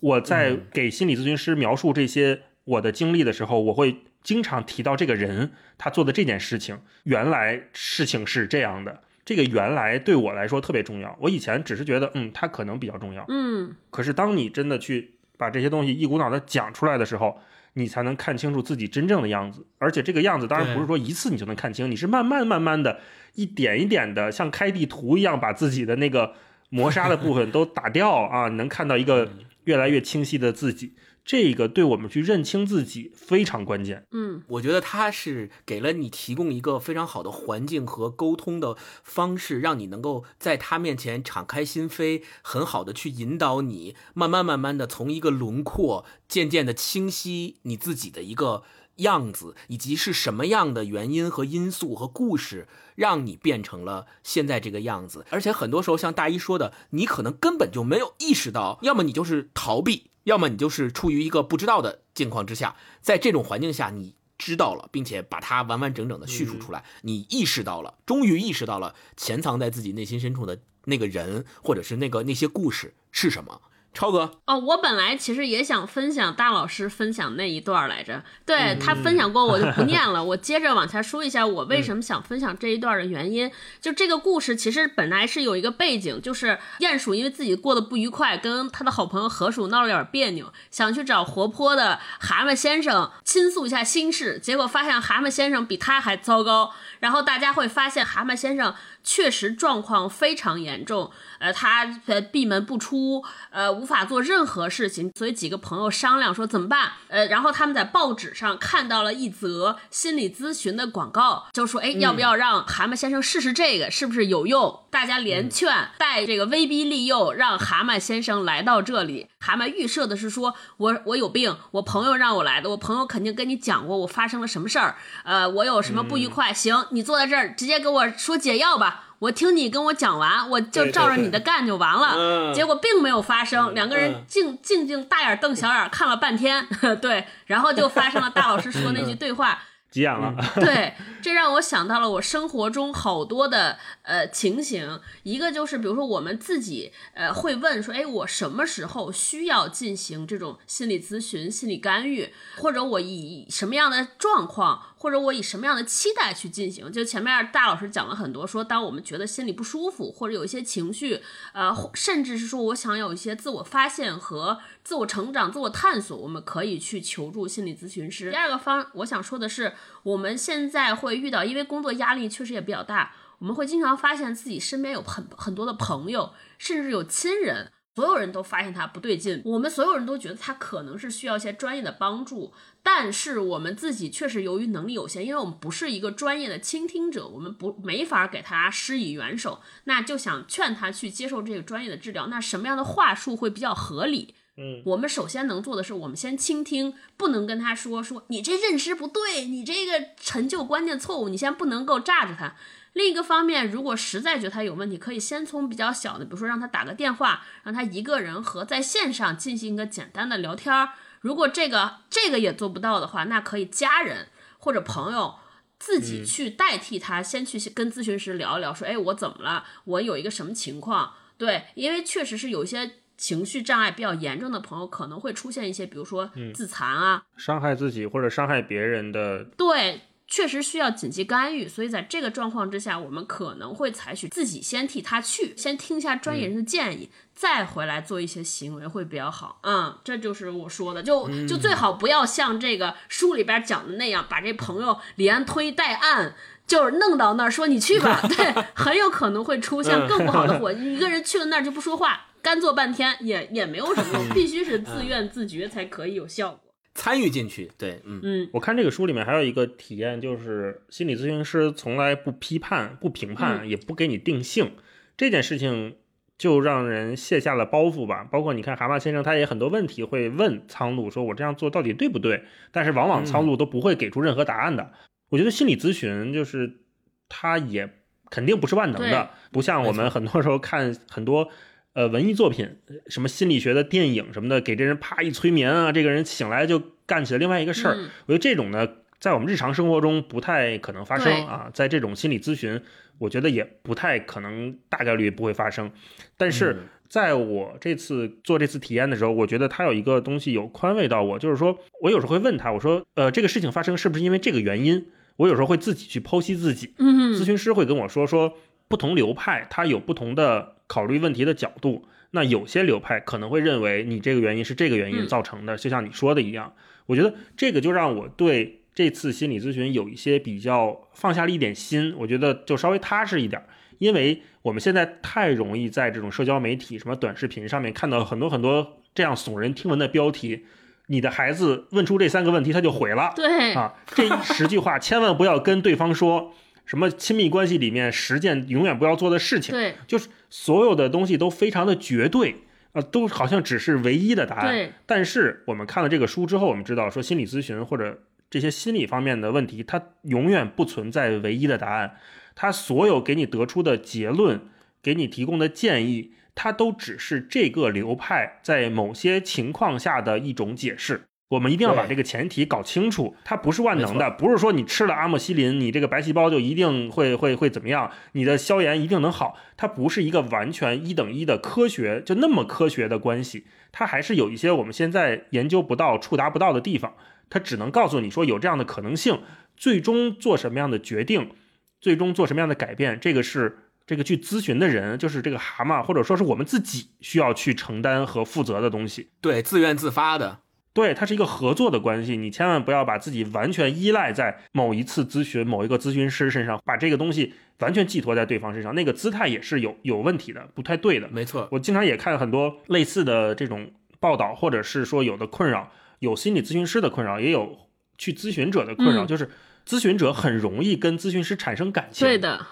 我在给心理咨询师描述这些我的经历的时候，我会经常提到这个人他做的这件事情，原来事情是这样的，这个原来对我来说特别重要。我以前只是觉得，嗯，他可能比较重要，嗯，可是当你真的去把这些东西一股脑的讲出来的时候。你才能看清楚自己真正的样子，而且这个样子当然不是说一次你就能看清，你是慢慢慢慢的，一点一点的，像开地图一样，把自己的那个磨砂的部分都打掉啊，你能看到一个越来越清晰的自己。这个对我们去认清自己非常关键。嗯，我觉得他是给了你提供一个非常好的环境和沟通的方式，让你能够在他面前敞开心扉，很好的去引导你，慢慢慢慢的从一个轮廓渐渐的清晰你自己的一个样子，以及是什么样的原因和因素和故事让你变成了现在这个样子。而且很多时候，像大一说的，你可能根本就没有意识到，要么你就是逃避。要么你就是处于一个不知道的境况之下，在这种环境下，你知道了，并且把它完完整整的叙述出来，你意识到了，终于意识到了潜藏在自己内心深处的那个人，或者是那个那些故事是什么。超哥哦，我本来其实也想分享大老师分享那一段来着，对他分享过，我就不念了。(laughs) 我接着往下说一下，我为什么想分享这一段的原因。就这个故事其实本来是有一个背景，就是鼹鼠因为自己过得不愉快，跟他的好朋友河鼠闹了点别扭，想去找活泼的蛤蟆先生倾诉一下心事，结果发现蛤蟆先生比他还糟糕。然后大家会发现蛤蟆先生。确实状况非常严重，呃，他呃闭门不出，呃，无法做任何事情，所以几个朋友商量说怎么办？呃，然后他们在报纸上看到了一则心理咨询的广告，就说，哎，要不要让蛤蟆先生试试这个，是不是有用？大家连劝带这个威逼利诱，让蛤蟆先生来到这里。蛤蟆预设的是说，我我有病，我朋友让我来的，我朋友肯定跟你讲过我发生了什么事儿，呃，我有什么不愉快？行，你坐在这儿，直接给我说解药吧。我听你跟我讲完，我就照着你的干就完了。结果并没有发生，两个人静静静大眼瞪小眼 (laughs) 看了半天，对，然后就发生了大老师说那句对话。(laughs) 急眼了，对，这让我想到了我生活中好多的呃情形，一个就是比如说我们自己呃会问说，哎，我什么时候需要进行这种心理咨询、心理干预，或者我以什么样的状况或者我以什么样的期待去进行。就前面大老师讲了很多，说当我们觉得心里不舒服，或者有一些情绪，呃，甚至是说我想有一些自我发现和自我成长、自我探索，我们可以去求助心理咨询师。第二个方，我想说的是，我们现在会遇到，因为工作压力确实也比较大，我们会经常发现自己身边有很很多的朋友，甚至有亲人。所有人都发现他不对劲，我们所有人都觉得他可能是需要一些专业的帮助，但是我们自己确实由于能力有限，因为我们不是一个专业的倾听者，我们不没法给他施以援手，那就想劝他去接受这个专业的治疗。那什么样的话术会比较合理？嗯，我们首先能做的是，我们先倾听，不能跟他说说你这认知不对，你这个陈旧观念错误，你先不能够炸着他。另一个方面，如果实在觉得他有问题，可以先从比较小的，比如说让他打个电话，让他一个人和在线上进行一个简单的聊天儿。如果这个这个也做不到的话，那可以家人或者朋友自己去代替他，先去跟咨询师聊一聊，说，哎，我怎么了？我有一个什么情况？对，因为确实是有一些情绪障碍比较严重的朋友，可能会出现一些，比如说自残啊，伤害自己或者伤害别人的，对。确实需要紧急干预，所以在这个状况之下，我们可能会采取自己先替他去，先听一下专业人的建议，再回来做一些行为会比较好。嗯，这就是我说的，就就最好不要像这个书里边讲的那样，把这朋友连推带按，就是弄到那儿说你去吧，(laughs) 对，很有可能会出现更不好的果。一个人去了那儿就不说话，干坐半天也也没有什么用，必须是自愿自觉才可以有效果。参与进去，对，嗯嗯，我看这个书里面还有一个体验，就是心理咨询师从来不批判、不评判，也不给你定性，这件事情就让人卸下了包袱吧。包括你看蛤蟆先生，他也很多问题会问苍鹭，说我这样做到底对不对？但是往往苍鹭都不会给出任何答案的。我觉得心理咨询就是他也肯定不是万能的，不像我们很多时候看很多。呃，文艺作品，什么心理学的电影什么的，给这人啪一催眠啊，这个人醒来就干起了另外一个事儿。我觉得这种呢，在我们日常生活中不太可能发生啊。在这种心理咨询，我觉得也不太可能，大概率不会发生。但是在我这次做这次体验的时候，我觉得他有一个东西有宽慰到我，就是说我有时候会问他，我说，呃，这个事情发生是不是因为这个原因？我有时候会自己去剖析自己。嗯，咨询师会跟我说说，不同流派它有不同的。考虑问题的角度，那有些流派可能会认为你这个原因是这个原因造成的，就像你说的一样。我觉得这个就让我对这次心理咨询有一些比较放下了一点心，我觉得就稍微踏实一点。因为我们现在太容易在这种社交媒体、什么短视频上面看到很多很多这样耸人听闻的标题，你的孩子问出这三个问题他就毁了，对啊，这十句话千万不要跟对方说。什么亲密关系里面十件永远不要做的事情？对，就是所有的东西都非常的绝对啊，都好像只是唯一的答案。但是我们看了这个书之后，我们知道说心理咨询或者这些心理方面的问题，它永远不存在唯一的答案。它所有给你得出的结论，给你提供的建议，它都只是这个流派在某些情况下的一种解释。我们一定要把这个前提搞清楚，它不是万能的，不是说你吃了阿莫西林，你这个白细胞就一定会会会怎么样，你的消炎一定能好，它不是一个完全一等一的科学，就那么科学的关系，它还是有一些我们现在研究不到、触达不到的地方，它只能告诉你说有这样的可能性，最终做什么样的决定，最终做什么样的改变，这个是这个去咨询的人，就是这个蛤蟆，或者说是我们自己需要去承担和负责的东西，对，自愿自发的。对，它是一个合作的关系，你千万不要把自己完全依赖在某一次咨询、某一个咨询师身上，把这个东西完全寄托在对方身上，那个姿态也是有有问题的，不太对的。没错，我经常也看很多类似的这种报道，或者是说有的困扰，有心理咨询师的困扰，也有去咨询者的困扰，就是咨询者很容易跟咨询师产生感情。对的。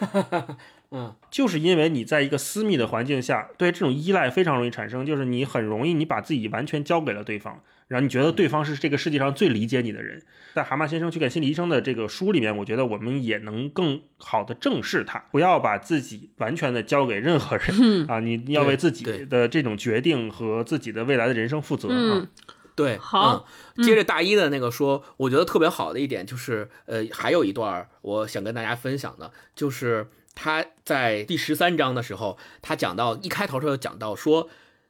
(laughs) 嗯，就是因为你在一个私密的环境下，对这种依赖非常容易产生，就是你很容易你把自己完全交给了对方，然后你觉得对方是这个世界上最理解你的人。在蛤蟆先生去看心理医生的这个书里面，我觉得我们也能更好的正视他，不要把自己完全的交给任何人啊，你要为自己的这种决定和自己的未来的人生负责啊。对，好，接着大一的那个说，我觉得特别好的一点就是，呃，还有一段我想跟大家分享的，就是。他在第十三章的时候，他讲到一开头他就讲到说，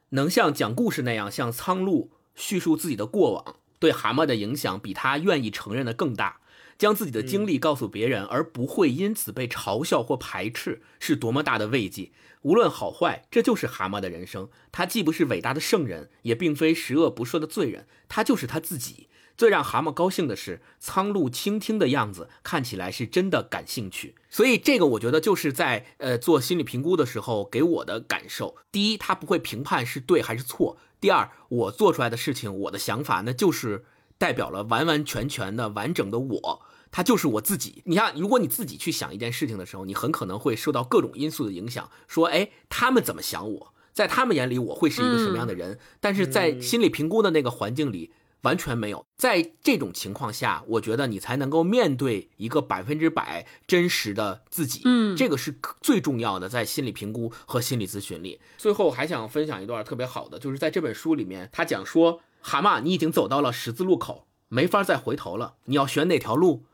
能像讲故事那样向苍鹭叙述自己的过往，对蛤蟆的影响比他愿意承认的更大。将自己的经历告诉别人，而不会因此被嘲笑或排斥，是多么大的慰藉。无论好坏，这就是蛤蟆的人生。他既不是伟大的圣人，也并非十恶不赦的罪人，他就是他自己。最让蛤蟆高兴的是，苍鹭倾听的样子看起来是真的感兴趣。所以，这个我觉得就是在呃做心理评估的时候给我的感受。第一，他不会评判是对还是错；第二，我做出来的事情，我的想法，那就是代表了完完全全的完整的我，他就是我自己。你看，如果你自己去想一件事情的时候，你很可能会受到各种因素的影响，说，哎，他们怎么想我，在他们眼里我会是一个什么样的人？但是在心理评估的那个环境里。完全没有，在这种情况下，我觉得你才能够面对一个百分之百真实的自己。嗯，这个是最重要的，在心理评估和心理咨询里。最后还想分享一段特别好的，就是在这本书里面，他讲说，蛤蟆，你已经走到了十字路口，没法再回头了，你要选哪条路？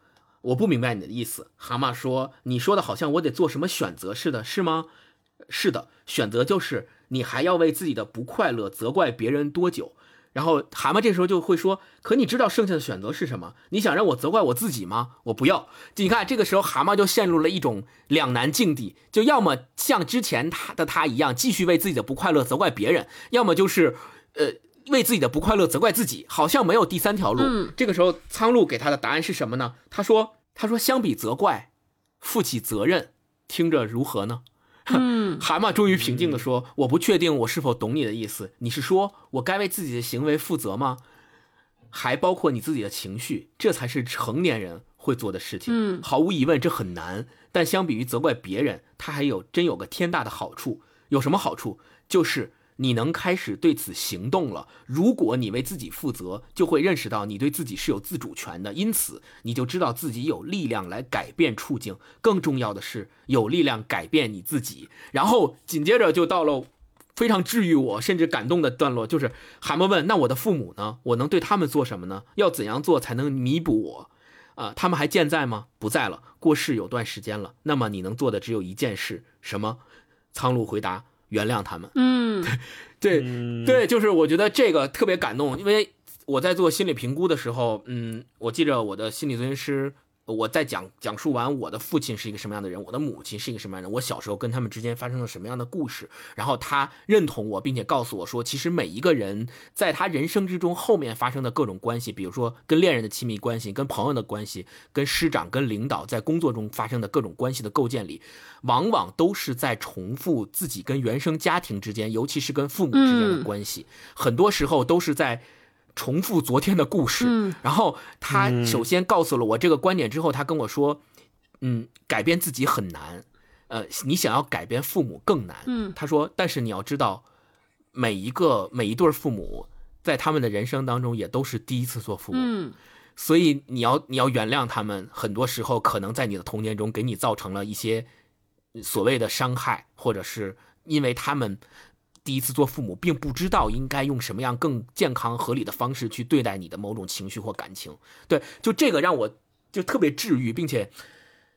我不明白你的意思。蛤蟆说，你说的好像我得做什么选择似的，是吗？是的，选择就是你还要为自己的不快乐责怪别人多久？然后蛤蟆这时候就会说：“可你知道剩下的选择是什么？你想让我责怪我自己吗？我不要。你看，这个时候蛤蟆就陷入了一种两难境地，就要么像之前他的他一样，继续为自己的不快乐责怪别人；要么就是，呃，为自己的不快乐责怪自己。好像没有第三条路。这个时候，苍鹭给他的答案是什么呢？他说：“他说相比责怪，负起责任，听着如何呢？”嗯，(laughs) 蛤蟆终于平静地说：“我不确定我是否懂你的意思。你是说我该为自己的行为负责吗？还包括你自己的情绪，这才是成年人会做的事情。嗯，毫无疑问，这很难。但相比于责怪别人，他还有真有个天大的好处。有什么好处？就是。”你能开始对此行动了。如果你为自己负责，就会认识到你对自己是有自主权的，因此你就知道自己有力量来改变处境。更重要的是，有力量改变你自己。然后紧接着就到了非常治愈我甚至感动的段落，就是蛤蟆问：“那我的父母呢？我能对他们做什么呢？要怎样做才能弥补我？啊，他们还健在吗？不在了，过世有段时间了。那么你能做的只有一件事，什么？”苍鹭回答。原谅他们，嗯，(laughs) 对，对，就是我觉得这个特别感动，因为我在做心理评估的时候，嗯，我记着我的心理咨询师。我在讲讲述完我的父亲是一个什么样的人，我的母亲是一个什么样的人，我小时候跟他们之间发生了什么样的故事，然后他认同我，并且告诉我说，其实每一个人在他人生之中后面发生的各种关系，比如说跟恋人的亲密关系、跟朋友的关系、跟师长、跟领导在工作中发生的各种关系的构建里，往往都是在重复自己跟原生家庭之间，尤其是跟父母之间的关系，很多时候都是在。重复昨天的故事，然后他首先告诉了我这个观点之后，他跟我说：“嗯，改变自己很难，呃，你想要改变父母更难。”嗯，他说：“但是你要知道，每一个每一对父母在他们的人生当中也都是第一次做父母，嗯，所以你要你要原谅他们，很多时候可能在你的童年中给你造成了一些所谓的伤害，或者是因为他们。”第一次做父母，并不知道应该用什么样更健康合理的方式去对待你的某种情绪或感情。对，就这个让我就特别治愈，并且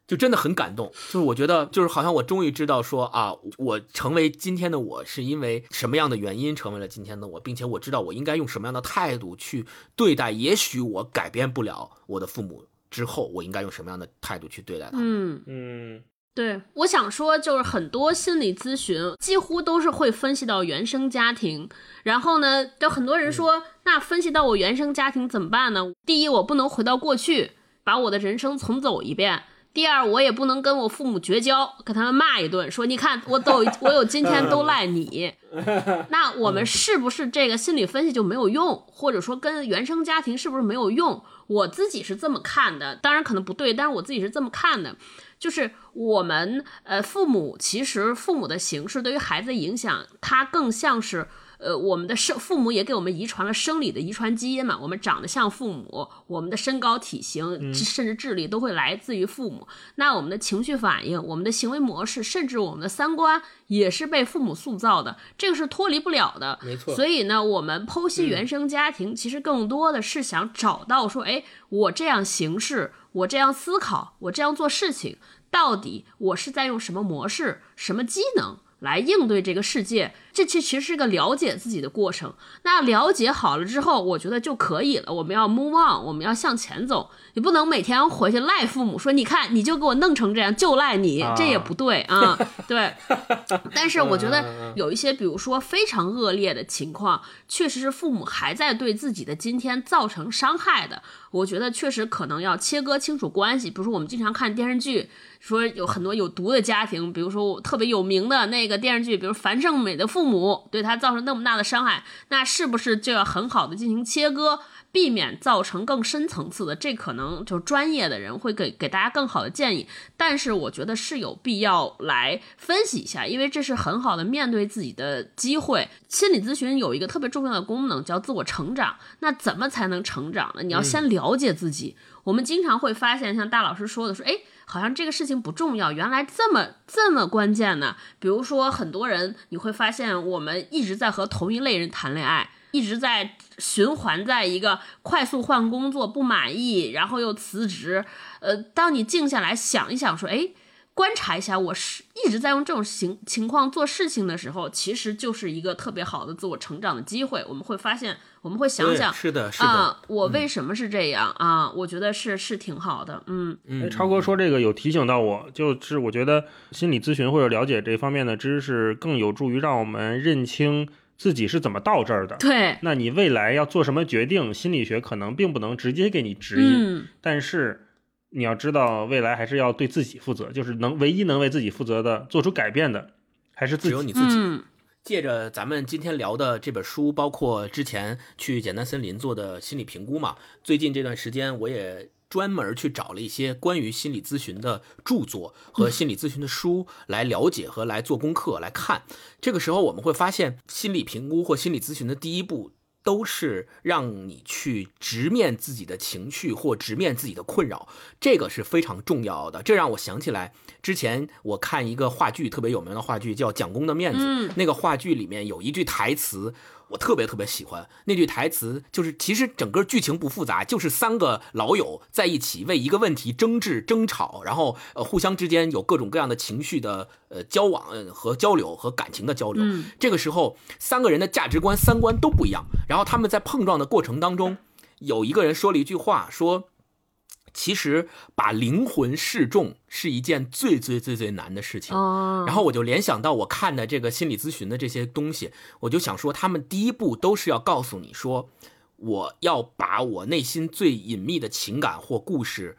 就真的很感动。就是我觉得，就是好像我终于知道说啊，我成为今天的我是因为什么样的原因成为了今天的我，并且我知道我应该用什么样的态度去对待。也许我改变不了我的父母之后，我应该用什么样的态度去对待他们？嗯嗯。对，我想说，就是很多心理咨询几乎都是会分析到原生家庭，然后呢，就很多人说，那分析到我原生家庭怎么办呢？第一，我不能回到过去，把我的人生重走一遍；第二，我也不能跟我父母绝交，跟他们骂一顿，说你看我都我有今天都赖你。(laughs) 那我们是不是这个心理分析就没有用，或者说跟原生家庭是不是没有用？我自己是这么看的，当然可能不对，但是我自己是这么看的。就是我们呃，父母其实父母的形式对于孩子的影响，它更像是呃，我们的生父母也给我们遗传了生理的遗传基因嘛。我们长得像父母，我们的身高体型甚至智力都会来自于父母。那我们的情绪反应、我们的行为模式，甚至我们的三观也是被父母塑造的，这个是脱离不了的。没错。所以呢，我们剖析原生家庭，其实更多的是想找到说，哎，我这样行事。我这样思考，我这样做事情，到底我是在用什么模式、什么机能来应对这个世界。这其其实是个了解自己的过程。那了解好了之后，我觉得就可以了。我们要 move on，我们要向前走。你不能每天回去赖父母，说你看你就给我弄成这样，就赖你，这也不对啊。(laughs) 对。(laughs) 但是我觉得有一些，比如说非常恶劣的情况，确实是父母还在对自己的今天造成伤害的。我觉得确实可能要切割清楚关系。比如说我们经常看电视剧，说有很多有毒的家庭，比如说特别有名的那个电视剧，比如樊胜美的父母对他造成那么大的伤害，那是不是就要很好的进行切割？避免造成更深层次的，这可能就是专业的人会给给大家更好的建议。但是我觉得是有必要来分析一下，因为这是很好的面对自己的机会。心理咨询有一个特别重要的功能叫自我成长。那怎么才能成长呢？你要先了解自己。我们经常会发现，像大老师说的，说哎，好像这个事情不重要，原来这么这么关键呢。比如说很多人，你会发现我们一直在和同一类人谈恋爱。一直在循环，在一个快速换工作不满意，然后又辞职。呃，当你静下来想一想，说，哎，观察一下，我是一直在用这种情情况做事情的时候，其实就是一个特别好的自我成长的机会。我们会发现，我们会想想，是的，是的，啊，我为什么是这样啊？我觉得是是挺好的，嗯嗯。超哥说这个有提醒到我，就是我觉得心理咨询或者了解这方面的知识，更有助于让我们认清。自己是怎么到这儿的？对，那你未来要做什么决定？心理学可能并不能直接给你指引，但是你要知道，未来还是要对自己负责，就是能唯一能为自己负责的、做出改变的，还是只有你自己。借着咱们今天聊的这本书，包括之前去简单森林做的心理评估嘛，最近这段时间我也。专门去找了一些关于心理咨询的著作和心理咨询的书来了解和来做功课来看。这个时候我们会发现，心理评估或心理咨询的第一步都是让你去直面自己的情绪或直面自己的困扰，这个是非常重要的。这让我想起来，之前我看一个话剧，特别有名的话剧叫《蒋公的面子》，那个话剧里面有一句台词。我特别特别喜欢那句台词，就是其实整个剧情不复杂，就是三个老友在一起为一个问题争执、争吵，然后呃互相之间有各种各样的情绪的呃交往和交流和感情的交流。这个时候三个人的价值观、三观都不一样，然后他们在碰撞的过程当中，有一个人说了一句话，说。其实把灵魂示众是一件最最最最难的事情。然后我就联想到我看的这个心理咨询的这些东西，我就想说，他们第一步都是要告诉你说，我要把我内心最隐秘的情感或故事，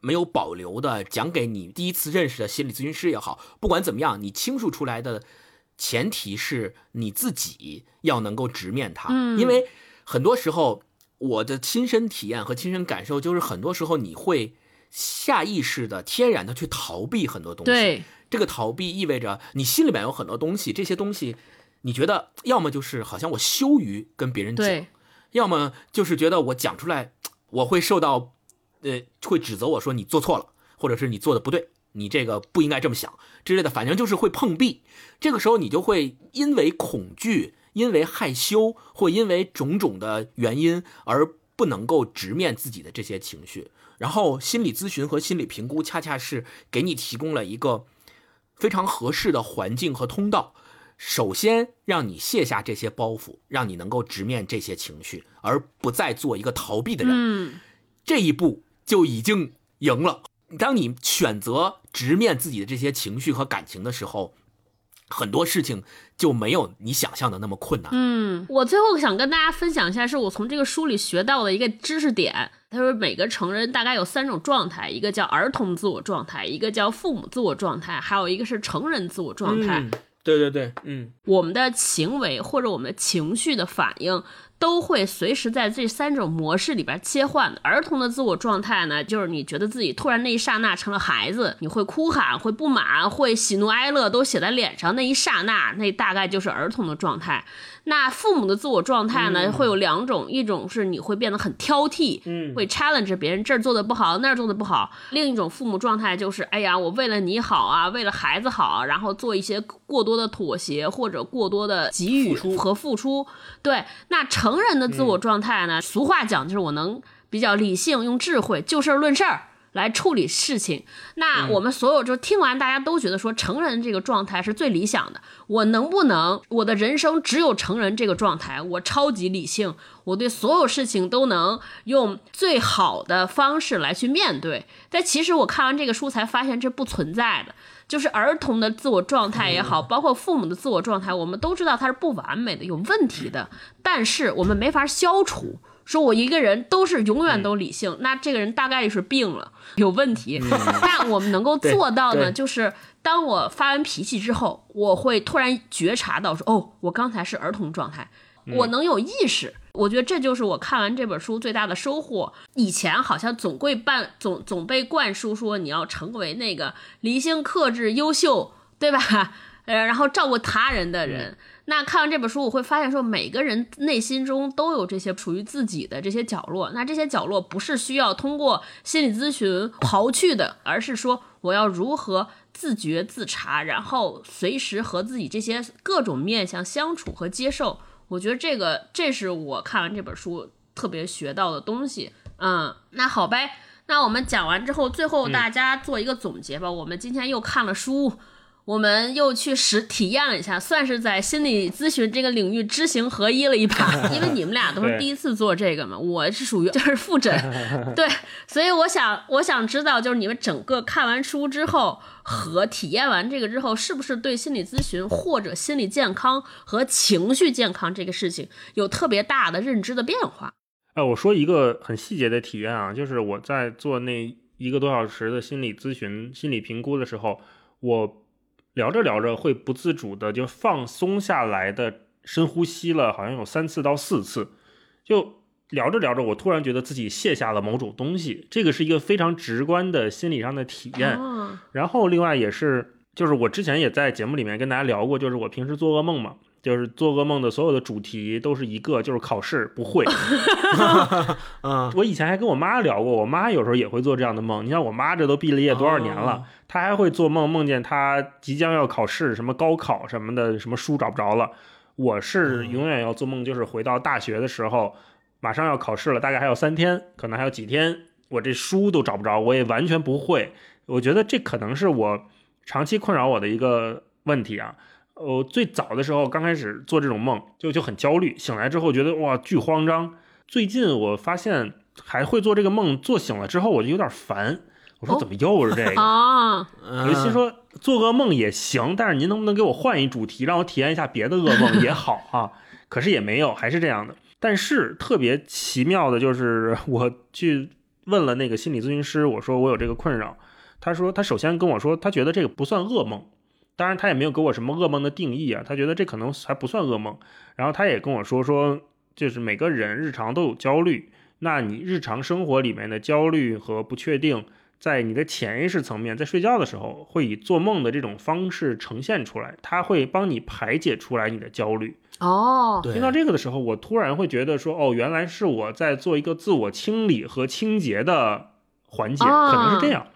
没有保留的讲给你。第一次认识的心理咨询师也好，不管怎么样，你倾诉出来的前提是你自己要能够直面它。因为很多时候。我的亲身体验和亲身感受就是，很多时候你会下意识的、天然的去逃避很多东西。对，这个逃避意味着你心里面有很多东西，这些东西你觉得要么就是好像我羞于跟别人讲，要么就是觉得我讲出来我会受到，呃，会指责我说你做错了，或者是你做的不对，你这个不应该这么想之类的，反正就是会碰壁。这个时候你就会因为恐惧。因为害羞或因为种种的原因而不能够直面自己的这些情绪，然后心理咨询和心理评估恰恰是给你提供了一个非常合适的环境和通道，首先让你卸下这些包袱，让你能够直面这些情绪，而不再做一个逃避的人。嗯，这一步就已经赢了。当你选择直面自己的这些情绪和感情的时候。很多事情就没有你想象的那么困难。嗯，我最后想跟大家分享一下，是我从这个书里学到的一个知识点。他说，每个成人大概有三种状态，一个叫儿童自我状态，一个叫父母自我状态，还有一个是成人自我状态。对对对，嗯，我们的行为或者我们的情绪的反应。都会随时在这三种模式里边切换。儿童的自我状态呢，就是你觉得自己突然那一刹那成了孩子，你会哭喊，会不满，会喜怒哀乐都写在脸上，那一刹那，那大概就是儿童的状态。那父母的自我状态呢，会有两种，一种是你会变得很挑剔，嗯，会 challenge 别人这儿做的不好，那儿做的不好。另一种父母状态就是，哎呀，我为了你好啊，为了孩子好，然后做一些过多的妥协或者过多的给予和付出。对，那成人的自我状态呢？俗话讲就是我能比较理性，用智慧就事论事儿。来处理事情。那我们所有就听完，大家都觉得说成人这个状态是最理想的。我能不能我的人生只有成人这个状态？我超级理性，我对所有事情都能用最好的方式来去面对。但其实我看完这个书才发现这不存在的。就是儿童的自我状态也好，包括父母的自我状态，我们都知道它是不完美的、有问题的。但是我们没法消除。说我一个人都是永远都理性，那这个人大概率是病了，有问题。但我们能够 (laughs) 做到呢，就是当我发完脾气之后，我会突然觉察到说，哦，我刚才是儿童状态，我能有意识。我觉得这就是我看完这本书最大的收获。以前好像总会办总总被灌输说你要成为那个理性、克制、优秀，对吧？(laughs) 呃，然后照顾他人的人。那看完这本书，我会发现说，每个人内心中都有这些属于自己的这些角落。那这些角落不是需要通过心理咨询刨去的，而是说我要如何自觉自查，然后随时和自己这些各种面相相处和接受。我觉得这个，这是我看完这本书特别学到的东西。嗯，那好呗，那我们讲完之后，最后大家做一个总结吧。我们今天又看了书。我们又去实体验了一下，算是在心理咨询这个领域知行合一了一把。(laughs) 因为你们俩都是第一次做这个嘛，我是属于 (laughs) 就是复诊，(laughs) 对，所以我想我想知道，就是你们整个看完书之后和体验完这个之后，是不是对心理咨询或者心理健康和情绪健康这个事情有特别大的认知的变化？哎，我说一个很细节的体验啊，就是我在做那一个多小时的心理咨询、心理评估的时候，我。聊着聊着会不自主的就放松下来的深呼吸了，好像有三次到四次。就聊着聊着，我突然觉得自己卸下了某种东西，这个是一个非常直观的心理上的体验。然后另外也是，就是我之前也在节目里面跟大家聊过，就是我平时做噩梦嘛。就是做噩梦的所有的主题都是一个，就是考试不会。(laughs) 嗯，我以前还跟我妈聊过，我妈有时候也会做这样的梦。你像我妈这都毕了业多少年了，她还会做梦，梦见她即将要考试，什么高考什么的，什么书找不着了。我是永远要做梦，就是回到大学的时候，马上要考试了，大概还有三天，可能还有几天，我这书都找不着，我也完全不会。我觉得这可能是我长期困扰我的一个问题啊。呃，最早的时候刚开始做这种梦，就就很焦虑。醒来之后觉得哇，巨慌张。最近我发现还会做这个梦，做醒了之后我就有点烦。我说怎么又是这个 (laughs) 啊？我就心说做噩梦也行，但是您能不能给我换一主题，让我体验一下别的噩梦也好啊？(laughs) 可是也没有，还是这样的。但是特别奇妙的就是，(laughs) 我去问了那个心理咨询师，我说我有这个困扰。他说他首先跟我说，他觉得这个不算噩梦。当然，他也没有给我什么噩梦的定义啊，他觉得这可能还不算噩梦。然后他也跟我说说，就是每个人日常都有焦虑，那你日常生活里面的焦虑和不确定，在你的潜意识层面，在睡觉的时候会以做梦的这种方式呈现出来，他会帮你排解出来你的焦虑。哦，听到这个的时候，我突然会觉得说，哦，原来是我在做一个自我清理和清洁的环节，可能是这样。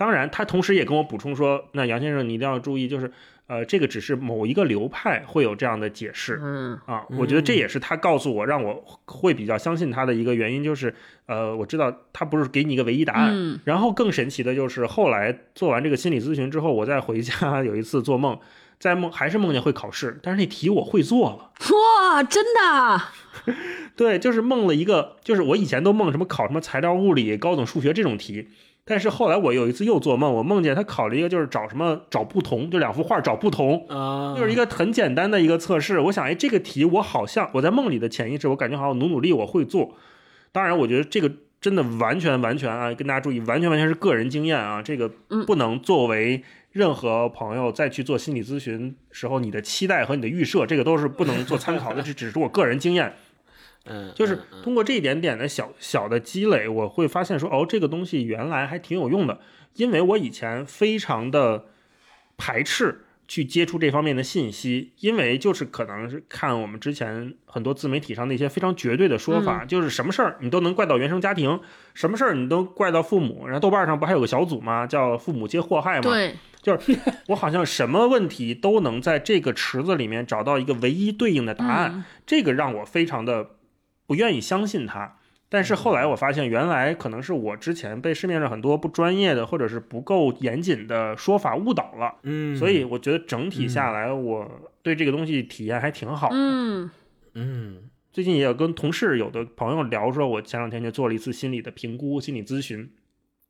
当然，他同时也跟我补充说：“那杨先生，你一定要注意，就是，呃，这个只是某一个流派会有这样的解释。嗯啊，我觉得这也是他告诉我，让我会比较相信他的一个原因，就是，呃，我知道他不是给你一个唯一答案。然后更神奇的就是，后来做完这个心理咨询之后，我再回家有一次做梦，在梦还是梦见会考试，但是那题我会做了。哇，真的？(laughs) 对，就是梦了一个，就是我以前都梦什么考什么材料物理、高等数学这种题。但是后来我有一次又做梦，我梦见他考了一个就是找什么找不同，就两幅画找不同啊，就是一个很简单的一个测试。我想，哎，这个题我好像我在梦里的潜意识，我感觉好像努努力我会做。当然，我觉得这个真的完全完全啊，跟大家注意，完全完全是个人经验啊，这个不能作为任何朋友再去做心理咨询时候你的期待和你的预设，这个都是不能做参考的，这只是我个人经验。嗯，就是通过这一点点的小小的积累，我会发现说，哦，这个东西原来还挺有用的。因为我以前非常的排斥去接触这方面的信息，因为就是可能是看我们之前很多自媒体上那些非常绝对的说法，就是什么事儿你都能怪到原生家庭，什么事儿你都怪到父母。然后豆瓣上不还有个小组吗？叫“父母皆祸害”吗？对，就是我好像什么问题都能在这个池子里面找到一个唯一对应的答案，这个让我非常的。不愿意相信他，但是后来我发现，原来可能是我之前被市面上很多不专业的或者是不够严谨的说法误导了。嗯，所以我觉得整体下来，我对这个东西体验还挺好。的。嗯。嗯。最近也有跟同事有的朋友聊说，我前两天就做了一次心理的评估、心理咨询，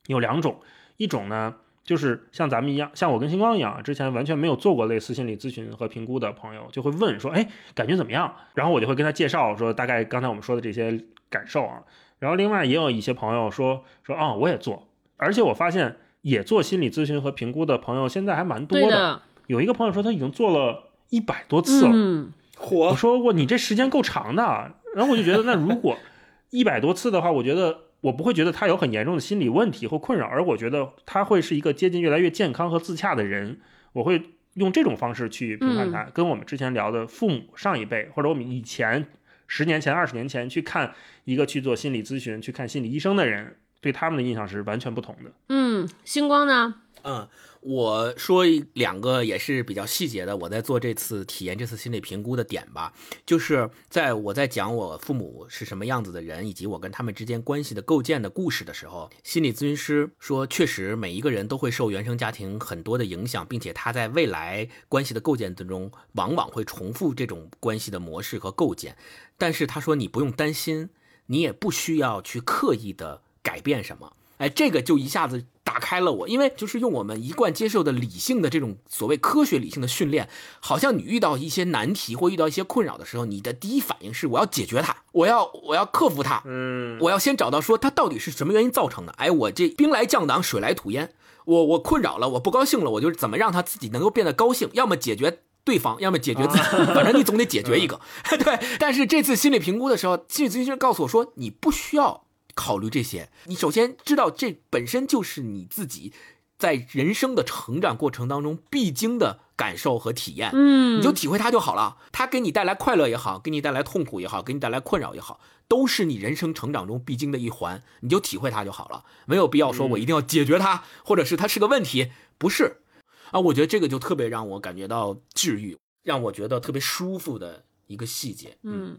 有两种，一种呢就是像咱们一样，像我跟星光一样，之前完全没有做过类似心理咨询和评估的朋友，就会问说，哎，感觉怎么样？然后我就会跟他介绍说，大概刚才我们说的这些感受啊。然后另外也有一些朋友说说啊、我也做，而且我发现也做心理咨询和评估的朋友现在还蛮多的。的，有一个朋友说他已经做了一百多次了。(laughs) 嗯我说过你这时间够长的啊，然后我就觉得那如果 (laughs) 一百多次的话，我觉得我不会觉得他有很严重的心理问题或困扰，而我觉得他会是一个接近越来越健康和自洽的人。我会用这种方式去评判他，跟我们之前聊的父母上一辈或者我们以前十年前、二十年前去看一个去做心理咨询、去看心理医生的人，对他们的印象是完全不同的。嗯，星光呢？嗯，我说两个也是比较细节的，我在做这次体验这次心理评估的点吧，就是在我在讲我父母是什么样子的人，以及我跟他们之间关系的构建的故事的时候，心理咨询师说，确实每一个人都会受原生家庭很多的影响，并且他在未来关系的构建当中，往往会重复这种关系的模式和构建。但是他说你不用担心，你也不需要去刻意的改变什么。哎，这个就一下子打开了我，因为就是用我们一贯接受的理性的这种所谓科学理性的训练，好像你遇到一些难题或遇到一些困扰的时候，你的第一反应是我要解决它，我要我要克服它，嗯，我要先找到说它到底是什么原因造成的。哎，我这兵来将挡，水来土掩，我我困扰了，我不高兴了，我就是怎么让他自己能够变得高兴，要么解决。对方要么解决自己，反正你总得解决一个。(laughs) (laughs) 对，但是这次心理评估的时候，心理咨询师告诉我说，你不需要考虑这些。你首先知道，这本身就是你自己在人生的成长过程当中必经的感受和体验。嗯，你就体会它就好了。它给你带来快乐也好，给你带来痛苦也好，给你带来困扰也好，都是你人生成长中必经的一环。你就体会它就好了，没有必要说我一定要解决它，或者是它是个问题，不是。啊，我觉得这个就特别让我感觉到治愈，让我觉得特别舒服的一个细节。嗯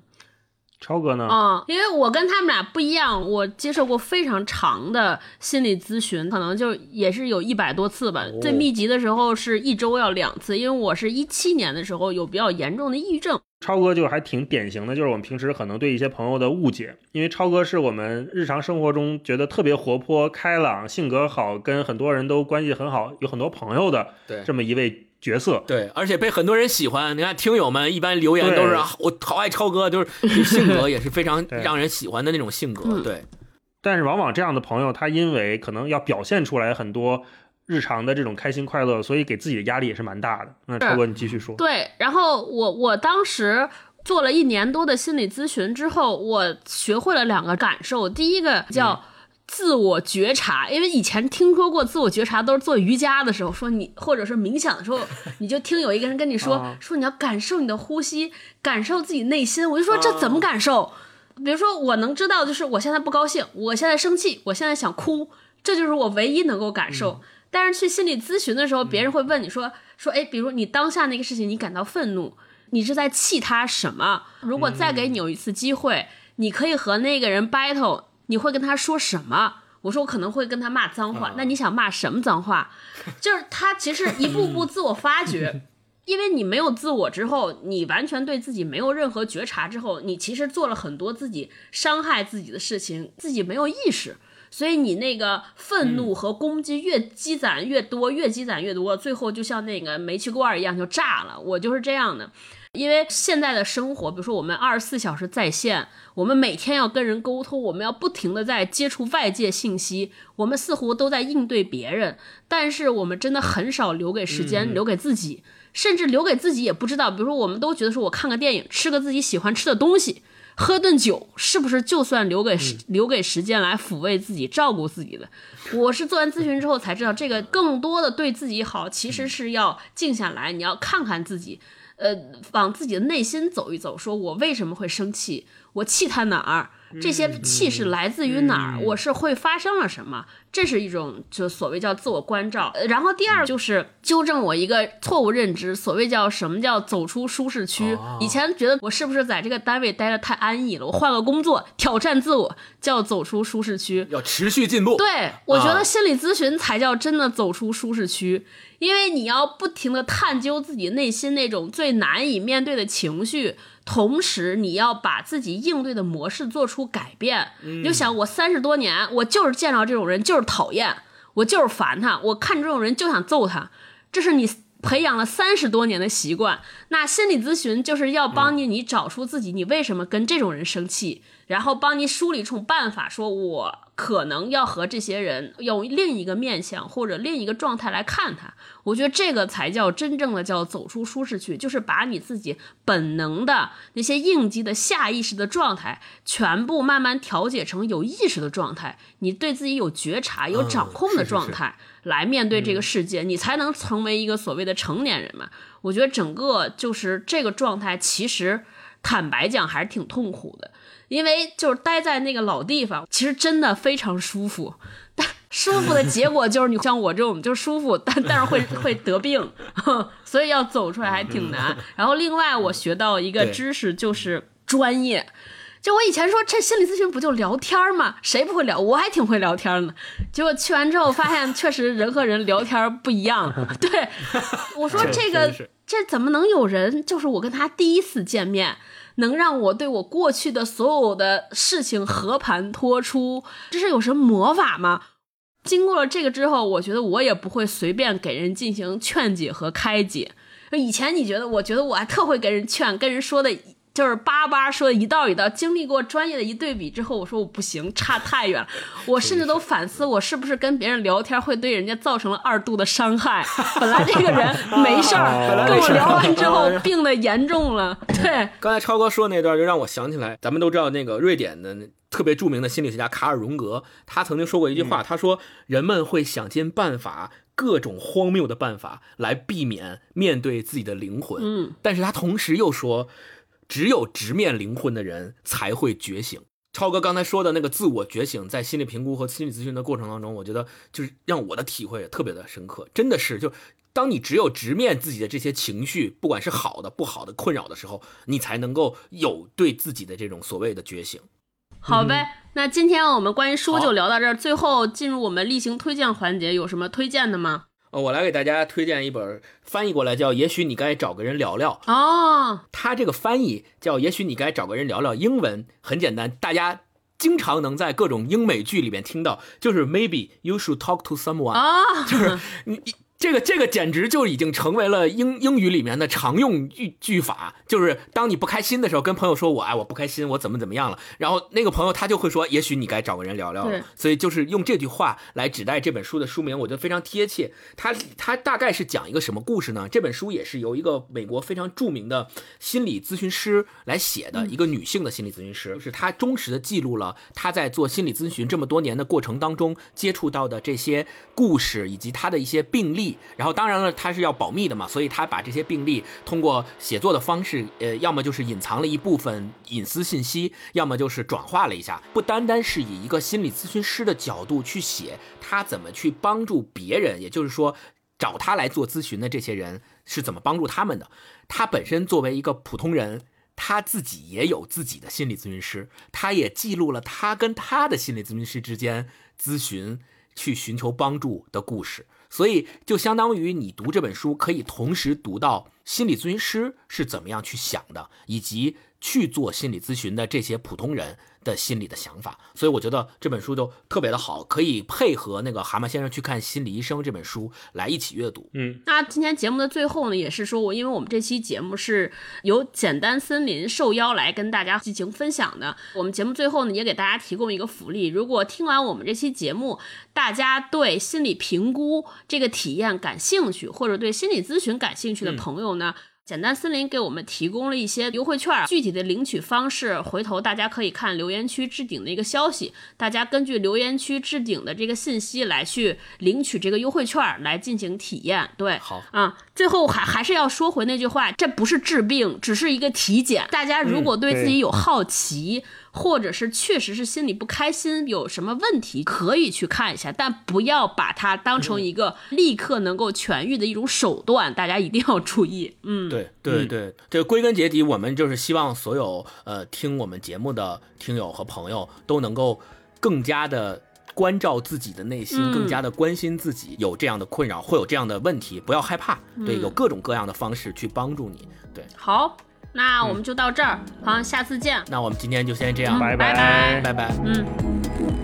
超哥呢？啊、因为我跟他们俩不一样，我接受过非常长的心理咨询，可能就也是有一百多次吧。最密集的时候是一周要两次，因为我是一七年的时候有比较严重的抑郁症。超哥就还挺典型的，就是我们平时可能对一些朋友的误解，因为超哥是我们日常生活中觉得特别活泼、开朗、性格好，跟很多人都关系很好，有很多朋友的对这么一位角色。对，而且被很多人喜欢。你看，听友们一般留言都是啊我好爱超哥，就是性格也是非常让人喜欢的那种性格。嗯对，但是往往这样的朋友，他因为可能要表现出来很多日常的这种开心快乐，所以给自己的压力也是蛮大的。那超哥，你继续说。对，然后我我当时做了一年多的心理咨询之后，我学会了两个感受。第一个叫自我觉察，因为以前听说过自我觉察都是做瑜伽的时候说你，或者是冥想的时候，(laughs) 你就听有一个人跟你说、啊说你要感受你的呼吸，感受自己内心。我就说这怎么感受？比如说我能知道，就是我现在不高兴，我现在生气，我现在想哭，这就是我唯一能够感受。但是去心理咨询的时候，别人会问你说说，哎，比如你当下那个事情，你感到愤怒，你是在气他什么？如果再给你有一次机会，你可以和那个人 battle，你会跟他说什么？我说我可能会跟他骂脏话，那你想骂什么脏话？就是他其实一步步自我发掘，(laughs) 因为你没有自我之后，你完全对自己没有任何觉察之后，你其实做了很多自己伤害自己的事情，自己没有意识。所以你那个愤怒和攻击越积攒越多，越积攒越多，最后就像那个煤气罐一样就炸了。我就是这样的，因为现在的生活，比如说我们二十四小时在线，我们每天要跟人沟通，我们要不停的在接触外界信息，我们似乎都在应对别人，但是我们真的很少留给时间，留给自己，甚至留给自己也不知道。比如说，我们都觉得说我看个电影，吃个自己喜欢吃的东西。喝顿酒是不是就算留给时、留给时间来抚慰自己、照顾自己的？我是做完咨询之后才知道，这个更多的对自己好，其实是要静下来，你要看看自己，呃，往自己的内心走一走，说我为什么会生气？我气他哪儿？这些气是来自于哪儿，嗯我是会发生了什么，这是一种就所谓叫自我关照。呃然后第二就是纠正我一个错误认知，所谓叫什么叫走出舒适区。哦以前觉得我是不是在这个单位待的太安逸了，我换个工作挑战自我，叫走出舒适区。要持续进步。对，我觉啊得心理咨询才叫真的走出舒适区，因为你要不停的探究自己内心那种最难以面对的情绪，同时你要把自己应对的模式做出改变。你就想，我三十多年，我就是见到这种人就是讨厌，我就是烦他，我看这种人就想揍他，这是你。培养了三十多年的习惯，那心理咨询就是要帮你，你找出自己，你为什么跟这种人生气，然后帮你梳理一种办法，说我可能要和这些人用另一个面相或者另一个状态来看他。我觉得这个才叫真正的叫走出舒适区，就是把你自己本能的那些应激的下意识的状态，全部慢慢调节成有意识的状态，你对自己有觉察、有掌控的是是是状态。来面对这个世界，你才能成为一个所谓的成年人嘛。我觉得整个就是这个状态，其实坦白讲还是挺痛苦的，因为就是待在那个老地方，其实真的非常舒服。但舒服的结果就是你像我这种就舒服，但但是会会得病，(laughs) 所以要走出来还挺难。然后另外我学到一个知识就是专业。就我以前说这心理咨询不就聊天吗？谁不会聊？我还挺会聊天呢。结果去完之后发现，确实人和人聊天不一样。(laughs) 对，我说这这个这怎么能有人？就是我跟他第一次见面，能让我对我过去的所有的事情和盘托出，这是有什么魔法吗？经过了这个之后，我觉得我也不会随便给人进行劝解和开解。以前你觉得，我觉得我还特会给人劝，跟人说的就是叭叭说的一道一道。经历过专业的一对比之后，我说我不行，差太远了。我甚至都反思，我是不是跟别人聊天会对人家造成了二度的伤害？本来这个人 (laughs) 没事儿，跟我聊完之后病的严重了。对，刚才超哥说那段，就让我想起来，咱们都知道那个瑞典的特别著名的心理学家卡尔荣格，他曾经说过一句话，他说人们会想尽办法。各种荒谬的办法来避免面对自己的灵魂，嗯，但是他同时又说，只有直面灵魂的人才会觉醒。超哥刚才说的那个自我觉醒，在心理评估和心理咨询的过程当中，我觉得就是让我的体会也特别的深刻，真的是就当你只有直面自己的这些情绪，不管是好的、不好的、困扰的时候，你才能够有对自己的这种所谓的觉醒。好呗。那今天我们关于书就聊到这儿，最后进入我们例行推荐环节，有什么推荐的吗？呃，我来给大家推荐一本翻译过来叫《也许你该找个人聊聊》，哦，它这个翻译叫“也许你该找个人聊聊”，英文很简单，大家经常能在各种英美剧里面听到，就是 Maybe you should talk to someone，、啊，就是你你这个这个简直就已经成为了英英语里面的常用句句法，就是当你不开心的时候，跟朋友说我哎我不开心，我怎么怎么样了，然后那个朋友他就会说，也许你该找个人聊聊了。所以就是用这句话来指代这本书的书名，我觉得非常贴切。它它大概是讲一个什么故事呢？这本书也是由一个美国非常著名的心理咨询师来写的，一个女性的心理咨询师，就是她忠实的记录了她在做心理咨询这么多年的过程当中接触到的这些故事以及她的一些病例。然后当然了，他是要保密的嘛，所以他把这些病例通过写作的方式，呃，要么就是隐藏了一部分隐私信息，要么就是转化了一下，不单单是以一个心理咨询师的角度去写他怎么去帮助别人，也就是说。找他来做咨询的这些人是怎么帮助他们的？他本身作为一个普通人，他自己也有自己的心理咨询师，他也记录了他跟他的心理咨询师之间咨询去寻求帮助的故事。所以，就相当于你读这本书，可以同时读到心理咨询师是怎么样去想的，以及去做心理咨询的这些普通人的心理的想法。所以，我觉得这本书就特别的好，可以配合那个《蛤蟆先生去看心理医生》这本书来一起阅读。嗯，那今天节目的最后呢，也是说我，因为我们这期节目是由简单森林受邀来跟大家进行分享的，我们节目最后呢，也给大家提供一个福利，如果听完我们这期节目，大家对心理评估这个体验感兴趣，或者对心理咨询感兴趣的朋友呢。简单森林给我们提供了一些优惠券，具体的领取方式，回头大家可以看留言区置顶的一个消息，大家根据留言区置顶的这个信息来去领取这个优惠券来进行体验。对，好啊，最后还还是要说回那句话，这不是治病，只是一个体检。大家如果对自己有好奇。或者是确实是心里不开心，有什么问题可以去看一下，但不要把它当成一个立刻能够痊愈的一种手段，大家一定要注意。嗯，对对对，这个归根结底，我们就是希望所有呃听我们节目的听友和朋友都能够更加的。关照自己的内心，嗯。更加的关心自己有这样的困扰，会有这样的问题，不要害怕，对，有各种各样的方式去帮助你，对。好，那我们就到这儿，好，下次见。那我们今天就先这样，拜拜拜拜。嗯。